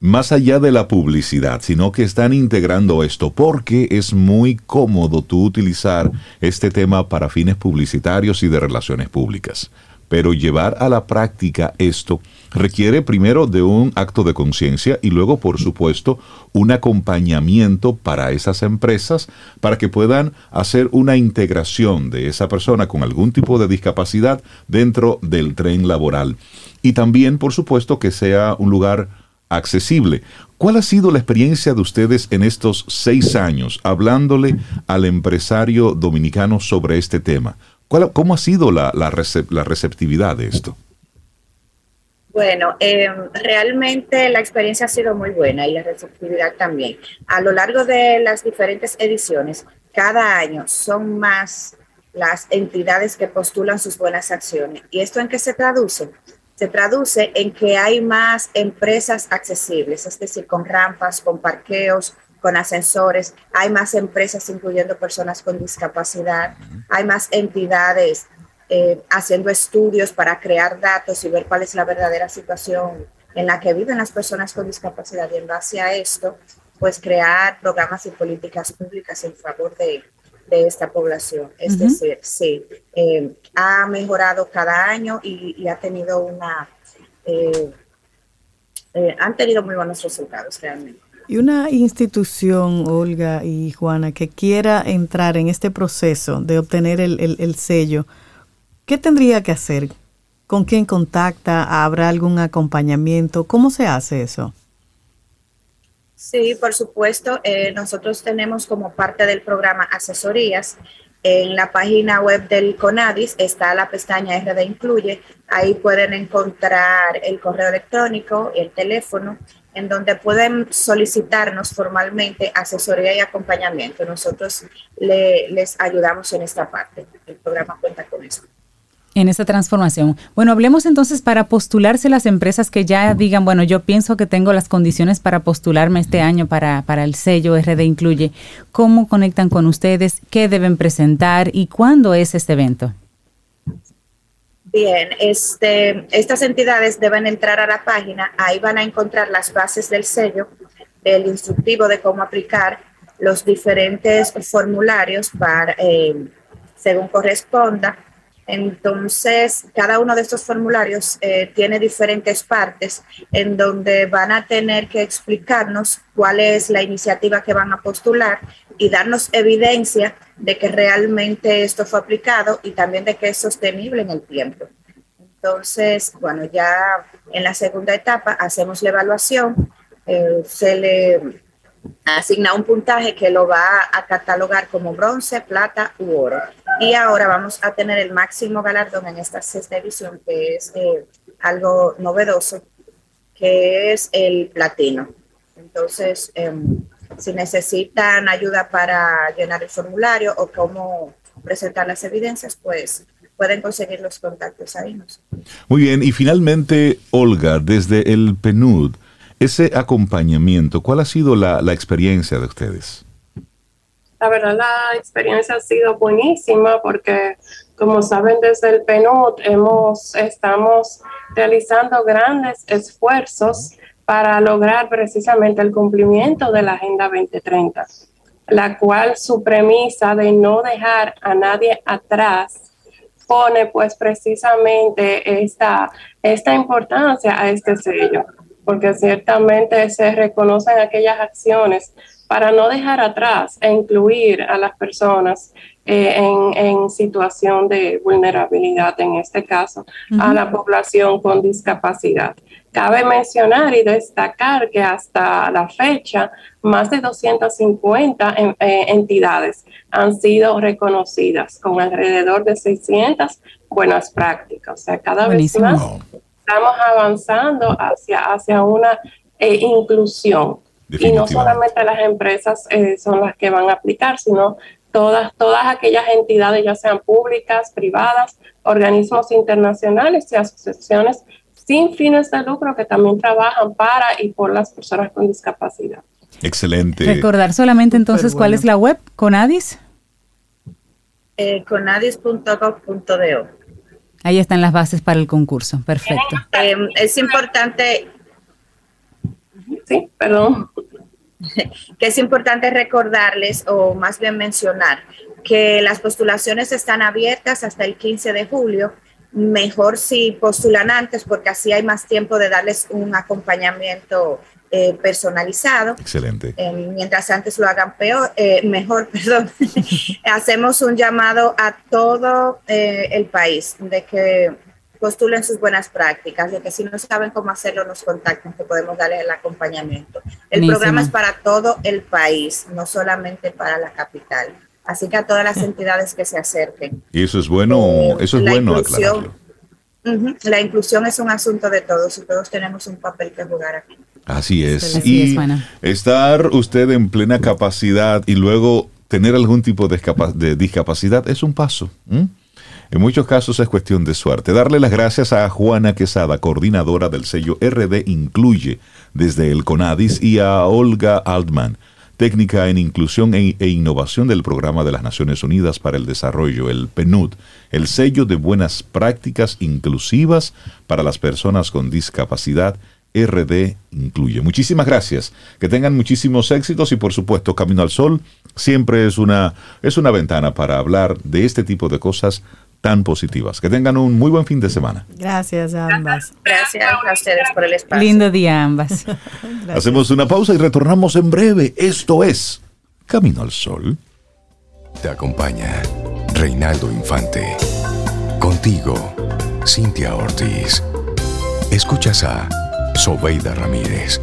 más allá de la publicidad, sino que están integrando esto porque es muy cómodo tú utilizar este tema para fines publicitarios y de relaciones públicas. Pero llevar a la práctica esto requiere primero de un acto de conciencia y luego, por supuesto, un acompañamiento para esas empresas para que puedan hacer una integración de esa persona con algún tipo de discapacidad dentro del tren laboral. Y también, por supuesto, que sea un lugar accesible. ¿Cuál ha sido la experiencia de ustedes en estos seis años hablándole al empresario dominicano sobre este tema? ¿Cómo ha sido la, receptividad de esto? Bueno, em, realmente la experiencia ha sido muy buena y la receptividad también. A lo largo de las diferentes ediciones, cada año son más las entidades que postulan sus buenas acciones. ¿Y esto en qué se traduce? se traduce en que hay más empresas accesibles, es decir, con rampas, con parqueos, con ascensores, hay más empresas incluyendo personas con discapacidad, hay más entidades eh, haciendo estudios para crear datos y ver cuál es la verdadera situación en la que viven las personas con discapacidad y en base a esto, pues crear programas y políticas públicas en favor de, de esta población. Es decir, sí, eh, ha mejorado cada año y, ha tenido una, eh, eh, han tenido muy buenos resultados realmente. Y una institución, Olga y Juana, que quiera entrar en este proceso de obtener el, el sello, ¿qué tendría que hacer? ¿Con quién contacta? ¿Habrá algún acompañamiento? ¿Cómo se hace eso? Sí, por supuesto. Eh, nosotros tenemos como parte del programa asesorías. En la página web del CONADIS está la pestaña RD Incluye. Ahí pueden encontrar el correo electrónico, el teléfono, en donde pueden solicitarnos formalmente asesoría y acompañamiento. Nosotros les ayudamos en esta parte. El programa cuenta con eso en esta transformación. Bueno, hablemos entonces para postularse las empresas que ya digan, bueno, yo pienso que tengo las condiciones para postularme este año para, para el sello RD Incluye. ¿Cómo conectan con ustedes? ¿Qué deben presentar? ¿Y cuándo es este evento? Bien, este, estas entidades deben entrar a la página, ahí van a encontrar las bases del sello, el instructivo de cómo aplicar los diferentes formularios para, eh, según corresponda, entonces, cada uno de estos formularios eh, tiene diferentes partes en donde van a tener que explicarnos cuál es la iniciativa que van a postular y darnos evidencia de que realmente esto fue aplicado y también de que es sostenible en el tiempo. Entonces, bueno, ya en la segunda etapa hacemos la evaluación, eh, se le asigna un puntaje que lo va a catalogar como bronce, plata u oro. Y ahora vamos a tener el máximo galardón en esta sexta edición, que es eh, algo novedoso, que es el platino. Entonces, em, si necesitan ayuda para llenar el formulario o cómo presentar las evidencias, pues pueden conseguir los contactos ahí. Muy bien, y finalmente, Olga, desde el PNUD, ese acompañamiento, ¿cuál ha sido la, experiencia de ustedes? La verdad, la experiencia ha sido buenísima porque, como saben, desde el PNUD hemos, estamos realizando grandes esfuerzos para lograr precisamente el cumplimiento de la Agenda 2030, la cual su premisa de no dejar a nadie atrás pone pues precisamente esta, esta importancia a este sello, porque ciertamente se reconocen aquellas acciones para no dejar atrás e incluir a las personas eh, en, situación de vulnerabilidad, en este caso, a la población con discapacidad. Cabe mencionar y destacar que hasta la fecha, más de 250 eh, entidades han sido reconocidas con alrededor de 600 buenas prácticas. O sea, cada vez más estamos avanzando hacia, hacia una eh, inclusión y no solamente las empresas eh, son las que van a aplicar, sino todas, todas aquellas entidades, ya sean públicas, privadas, organismos internacionales y asociaciones sin fines de lucro que también trabajan para y por las personas con discapacidad. Excelente. Recordar solamente entonces cuál es la web, Conadis. Eh, conadis.gov.do. Ahí están las bases para el concurso. Perfecto. Eh, es importante Sí, perdón. Que es importante recordarles o más bien mencionar que las postulaciones están abiertas hasta el 15 de julio. Mejor si postulan antes porque así hay más tiempo de darles un acompañamiento eh, personalizado. Excelente. Eh, mientras antes lo hagan peor, eh, mejor, perdón. Hacemos un llamado a todo el país de que postulen sus buenas prácticas, de que si no saben cómo hacerlo, nos contacten, que podemos darles el acompañamiento. El programa es para todo el país, no solamente para la capital. Así que a todas las entidades que se acerquen. Y eso es bueno, eh, eso es bueno aclararlo. la inclusión es un asunto de todos y todos tenemos un papel que jugar aquí. Así es. y estar usted en plena capacidad y luego tener algún tipo de, discapacidad es un paso. En muchos casos es cuestión de suerte. Darle las gracias a Juana Quesada, coordinadora del sello RD Incluye desde el CONADIS, y a Olga Altman, técnica en inclusión e, e, innovación del Programa de las Naciones Unidas para el Desarrollo, el PNUD, el sello de buenas prácticas inclusivas para las personas con discapacidad. RD incluye. Muchísimas gracias. Que tengan muchísimos éxitos y por supuesto Camino al Sol siempre es una, es una ventana para hablar de este tipo de cosas tan positivas. Que tengan un muy buen fin de semana. Gracias a ambas. Gracias a ustedes por el espacio. Lindo día ambas. Hacemos una pausa y retornamos en breve. Esto es Camino al Sol. Te acompaña Reinaldo Infante. Contigo, Cintia Ortiz. Escuchas a Sobeida Ramírez.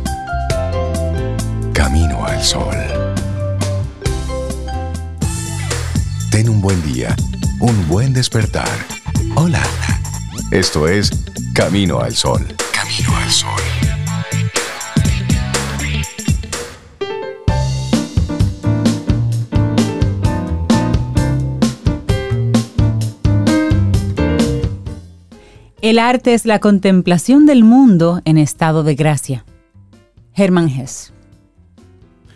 Camino al Sol. Ten un buen día un buen despertar. Hola. Esto es Camino al Sol. Camino al Sol. El arte es la contemplación del mundo en estado de gracia. Hermann Hesse.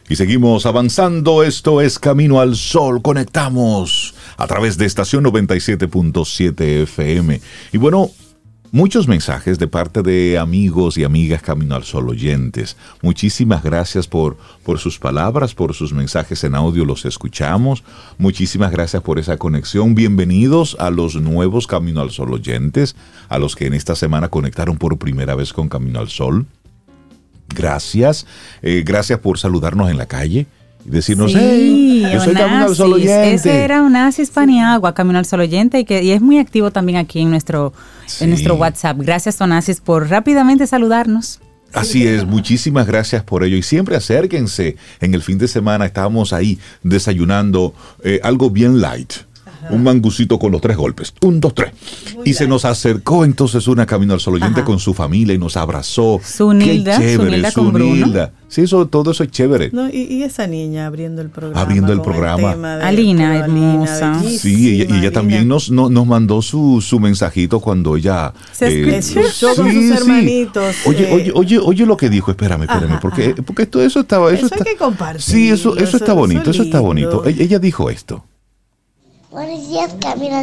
Y seguimos avanzando. Esto es Camino al Sol. Conectamos a través de estación 97.7 FM. Y bueno, muchos mensajes de parte de amigos y amigas Camino al Sol oyentes. Muchísimas gracias por, por sus palabras, por sus mensajes en audio, los escuchamos. Muchísimas gracias por esa conexión. Bienvenidos a los nuevos Camino al Sol oyentes, a los que en esta semana conectaron por primera vez con Camino al Sol. Gracias. Eh, gracias por saludarnos en la calle y decirnos, hey, yo soy Camino al Sol Oyente. Ese era Onasis Paniagua, Camino al Sol Oyente, y, que, y es muy activo también aquí en nuestro, en nuestro WhatsApp. Gracias, Onasis, por rápidamente saludarnos. Así es, muchísimas gracias por ello. Y siempre acérquense. En el fin de semana estábamos ahí desayunando eh, algo bien light. Un mangucito con los tres golpes. Un, dos, tres. y se nos acercó entonces una Camino al Sol oyente Ajá. con su familia y nos abrazó. Su Nilda, Qué su chévere, Nilda su con Bruno. Nilda. Sí, eso, todo eso es chévere. No, y, y esa niña abriendo el programa. Abriendo el programa. de- Alina, hermosa. Sí, ella, y ella también Alina. nos, no- nos mandó su, su mensajito cuando ella... Se escuchó con sus hermanitos, Oye, eh. oye, oye, oye lo que dijo, espérame, espérame, Ajá, porque, ajá. porque esto, eso estaba... Eso, Eso hay está, que compartirlo, Sí, eso, eso eso- está bonito, eso es eso está bonito. ella dijo esto. Buenos días,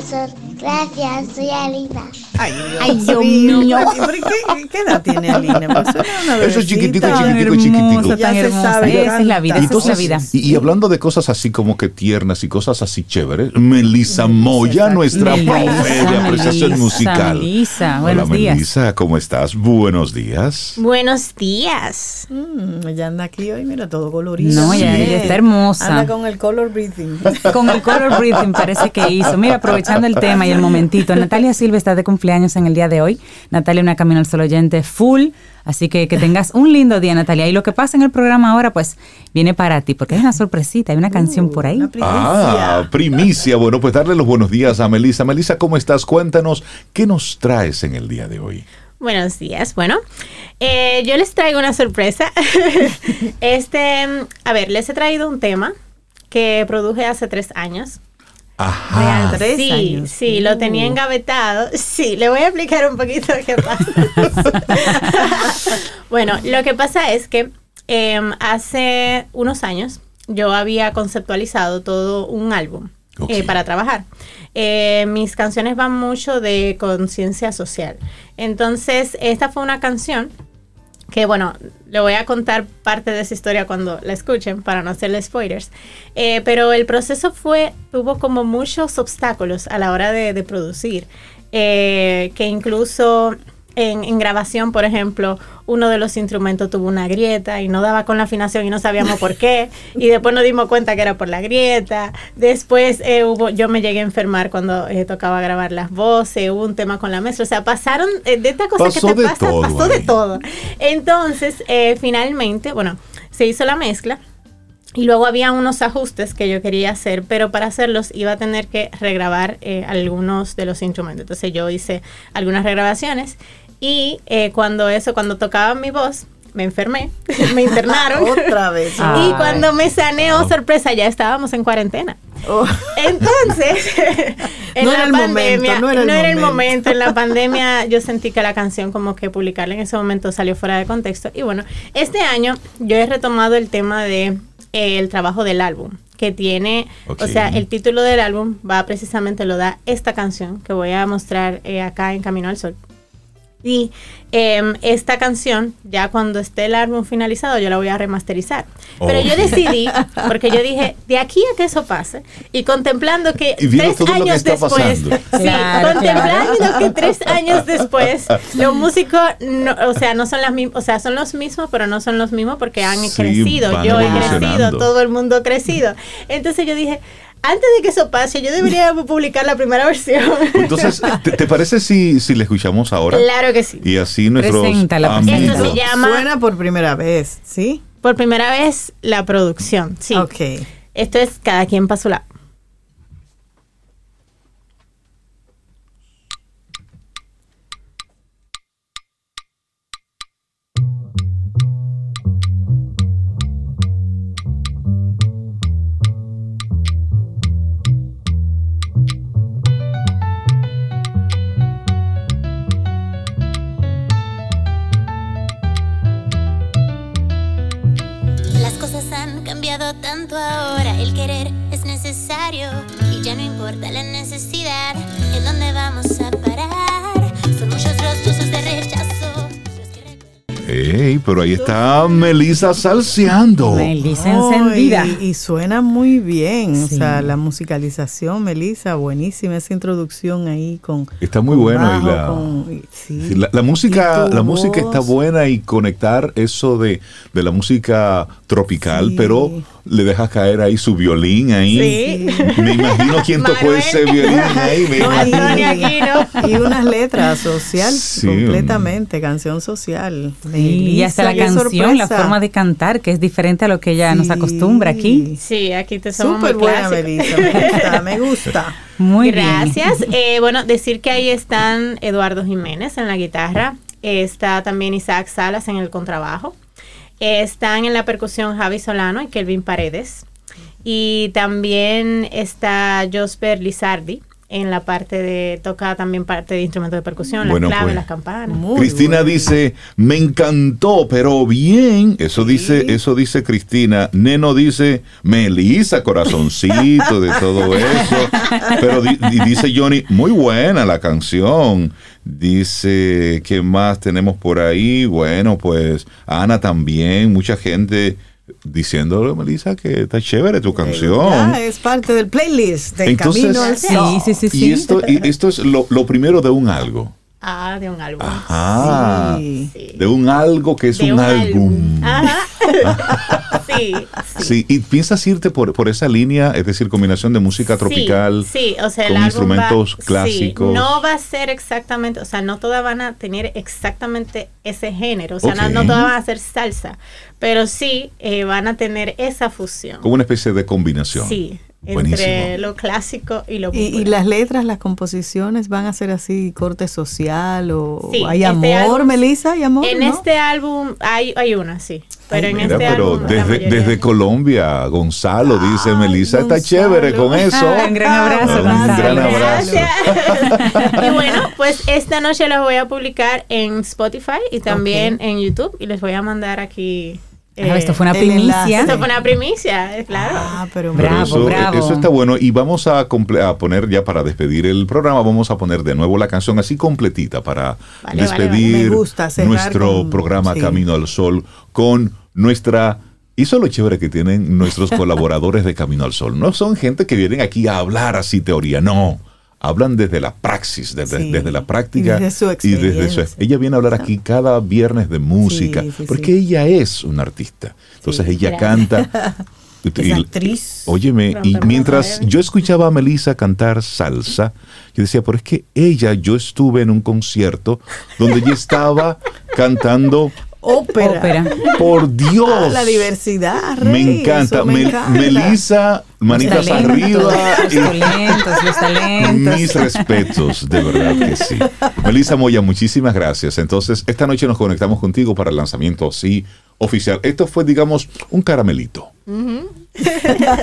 Sol. Gracias, soy Alina. Ay, Dios, Ay, Dios mío. mío. ¿Pero ¿Qué, qué edad tiene Alina? Pues Eso es chiquitico, chiquitico, chiquitico. Ya se sabe Esa es la vida, esa es la vida. Y, y hablando de cosas así como que tiernas y cosas así chéveres, Melissa Moya, nuestra profe de apreciación Melissa, musical. Melissa, buenos Hola, días. Melissa, ¿cómo estás? Buenos días. Buenos días. Mm, ella anda aquí hoy, mira, todo colorido. No, ella- ella está hermosa. Anda con el color breathing. Con el color breathing parece que hizo. Mira, aprovechando el tema y el momentito, Natalia Silva está de cumpleaños en el día de hoy. Natalia, una Camino al Sol oyente full. Así que que tengas un lindo día, Natalia. Y lo que pasa en el programa ahora, pues, viene para ti, porque hay una sorpresita, hay una canción por ahí. Primicia. Ah, primicia. Bueno, pues darle los buenos días a Melissa. Melissa, ¿cómo estás? Cuéntanos, ¿qué nos traes en el día de hoy? Buenos días. Bueno, eh, yo les traigo una sorpresa. este, a ver, les he traído un tema que produje hace tres años. Ajá. Tres sí, años. sí, lo tenía Uh. engavetado. Sí, le voy a explicar un poquito qué pasa. bueno, lo que pasa es que em, hace unos años yo había conceptualizado todo un álbum eh, para trabajar. Eh, mis canciones van mucho de conciencia social. Entonces, esta fue una canción que bueno, le voy a contar parte de esa historia cuando la escuchen para no hacerle spoilers. Eh, pero el proceso fue, tuvo como muchos obstáculos a la hora de, de producir, eh, que incluso en, en grabación, por ejemplo, uno de los instrumentos tuvo una grieta y no daba con la afinación y no sabíamos por qué. Y después nos dimos cuenta que era por la grieta. Después eh, hubo, yo me llegué a enfermar cuando eh, tocaba grabar las voces, hubo un tema con la mezcla. O sea, pasaron eh, de esta cosa Pasó que te de pasa, todo pasó de todo. Entonces, eh, finalmente, bueno, se hizo la mezcla. Y luego había unos ajustes que yo quería hacer, pero para hacerlos iba a tener que regrabar eh, algunos de los instrumentos. Entonces yo hice algunas regrabaciones y eh, cuando eso, cuando tocaba mi voz, me enfermé, me internaron. Otra vez. y Ay. cuando me sané, oh sorpresa, ya estábamos en cuarentena. Oh. Entonces, en No la era el pandemia, momento, no era el momento. momento. En la pandemia yo sentí que la canción como que publicarla en ese momento salió fuera de contexto. Y bueno, este año yo he retomado el tema de el trabajo del álbum que tiene, o sea, el título del álbum va precisamente lo da esta canción que voy a mostrar eh, acá en Camino al Sol. Y em, esta canción, ya cuando esté el álbum finalizado, yo la voy a remasterizar. Pero yo decidí, porque yo dije, de aquí a que eso pase, y contemplando que Y tres todo lo que años está después, sí, Claro, contemplando claro. que tres años después, los músicos, no, o sea, no son las mismas, o sea, son los mismos, pero no son los mismos porque han Sí, crecido. Yo he crecido, todo el mundo ha crecido. Entonces yo dije, antes de que eso pase, yo debería publicar la primera versión. Entonces, ¿te, te parece si, si le escuchamos ahora? Claro que sí. Y así nuestros Preséntala, amigos... Esto se llama Suena por primera vez, ¿sí? por primera vez la producción. Sí. Ok. Esto es cada quien para su lado. La necesidad, en dónde vamos a parar. Son muchos los de rechazo. los que recuerdan- Ey, pero ahí está Melissa salseando. Melissa Oh, encendida. y, y suena muy bien. Sí. O sea, la musicalización, Melissa, buenísima esa introducción ahí con. Está muy con buena y la- con- sí. La, la música, la música está buena y conectar eso de, de la música tropical, Sí. pero le dejas caer ahí su violín ahí. Sí. Me imagino quién tocó Manuel. ese violín ahí. me No, y- unas letras social Sí, completamente, canción social. Sí, y sea, la canción, la forma de cantar, que es diferente a lo que ella nos acostumbra aquí. Sí, aquí te somos Súper muy buena. Melissa. Me gusta, me gusta. Muy bien. Gracias. Eh, bueno, decir que ahí están Eduardo Jiménez en la guitarra, está también Isaac Salas en el contrabajo, eh, están en la percusión Javi Solano y Kelvin Paredes, y también está Josper Lizardi en la parte de, toca también parte de instrumentos de percusión, Bueno, las claves, pues. las campanas. Cristina dice, me encantó, pero bien. Eso dice, eso dice Cristina. Neno dice, Melissa, corazoncito, de todo eso. Pero di- y dice Johnny, muy buena la canción. Dice, ¿qué más tenemos por ahí? Bueno, pues Ana también, mucha gente diciéndole, Melissa, que está chévere tu canción. Ya, es parte del playlist de Entonces- Camino al Sol. Y esto, y esto es lo, lo primero de un algo. Ah, de un álbum. Ah, de un algo que es De un, un álbum. Ajá. sí, Sí, y piensas irte por, por esa línea, es decir, combinación de música tropical Sí, o sea, con instrumentos va- sí, clásicos. no va a ser exactamente, o sea, no todas van a tener exactamente ese género, o sea, no- no, todas van a ser salsa, pero sí eh, van a tener esa fusión. Como una especie de combinación. Sí, Buenísimo. entre lo clásico y lo Y, y popular. las letras, las composiciones van a ser así, corte social o Sí, hay este amor, álbum- Melissa, hay amor. En ¿no? este álbum hay, hay una, sí, pero en Mira, este pero álbum desde, desde Colombia, Gonzalo dice, Melissa está chévere con eso. Ah, un gran abrazo, Un gran Gonzalo. abrazo. y bueno, pues esta noche las voy a publicar en Spotify y también en YouTube y les voy a mandar aquí. Eh, Ah, esto fue una primicia. Esto fue una primicia, eh, claro. Ah, pero Pero Bravo, eso, bravo. eso está bueno. Y vamos a, comple- a poner ya para despedir el programa, vamos a poner de nuevo la canción así completita para Vale, despedir vale. Gusta nuestro con- programa sí. Camino al Sol con nuestra... Y eso es lo chévere que tienen nuestros colaboradores de Camino al Sol. No son gente que vienen aquí a hablar así teoría, no. Hablan desde la praxis, desde, Sí. desde la práctica. Y desde su y desde su- experiencia. ella viene a hablar aquí cada viernes de música, Sí, sí, porque ella es una artista. Entonces ella canta. Es y- actriz. Óyeme, y mientras yo escuchaba a Melissa cantar salsa, yo decía, pero es que ella, yo estuve en un concierto donde ella estaba cantando, Ópera. Ópera. por Dios. La diversidad, Me encanta. me encanta. Melissa, manitas arriba. Los y- talentos, los talentos. mis respetos, de verdad que sí. Melissa Moya, muchísimas gracias. Entonces, esta noche nos conectamos contigo para el lanzamiento así oficial. Esto fue, digamos, un caramelito.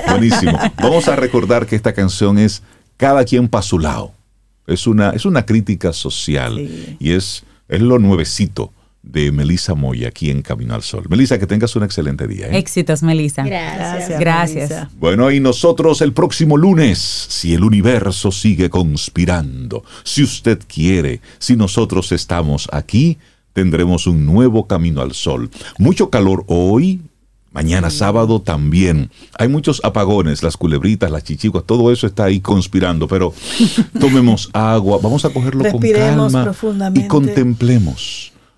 Buenísimo. Vamos a recordar que esta canción es Cada quien pa' su lado. Es una, es una crítica social Sí. y es, es lo nuevecito de Melissa Moya aquí en Camino al Sol. Melissa, que tengas un excelente día. ¿eh? Éxitos, Melissa. Gracias. Gracias. Melissa. Bueno, y nosotros el próximo lunes, si el universo sigue conspirando, si usted quiere, si nosotros estamos aquí, tendremos un nuevo camino al sol. Mucho calor hoy, mañana sábado también. Hay muchos apagones, las culebritas, las chichiguas, todo eso está ahí conspirando, pero tomemos agua, vamos a cogerlo con calma y profundamente. contemplemos,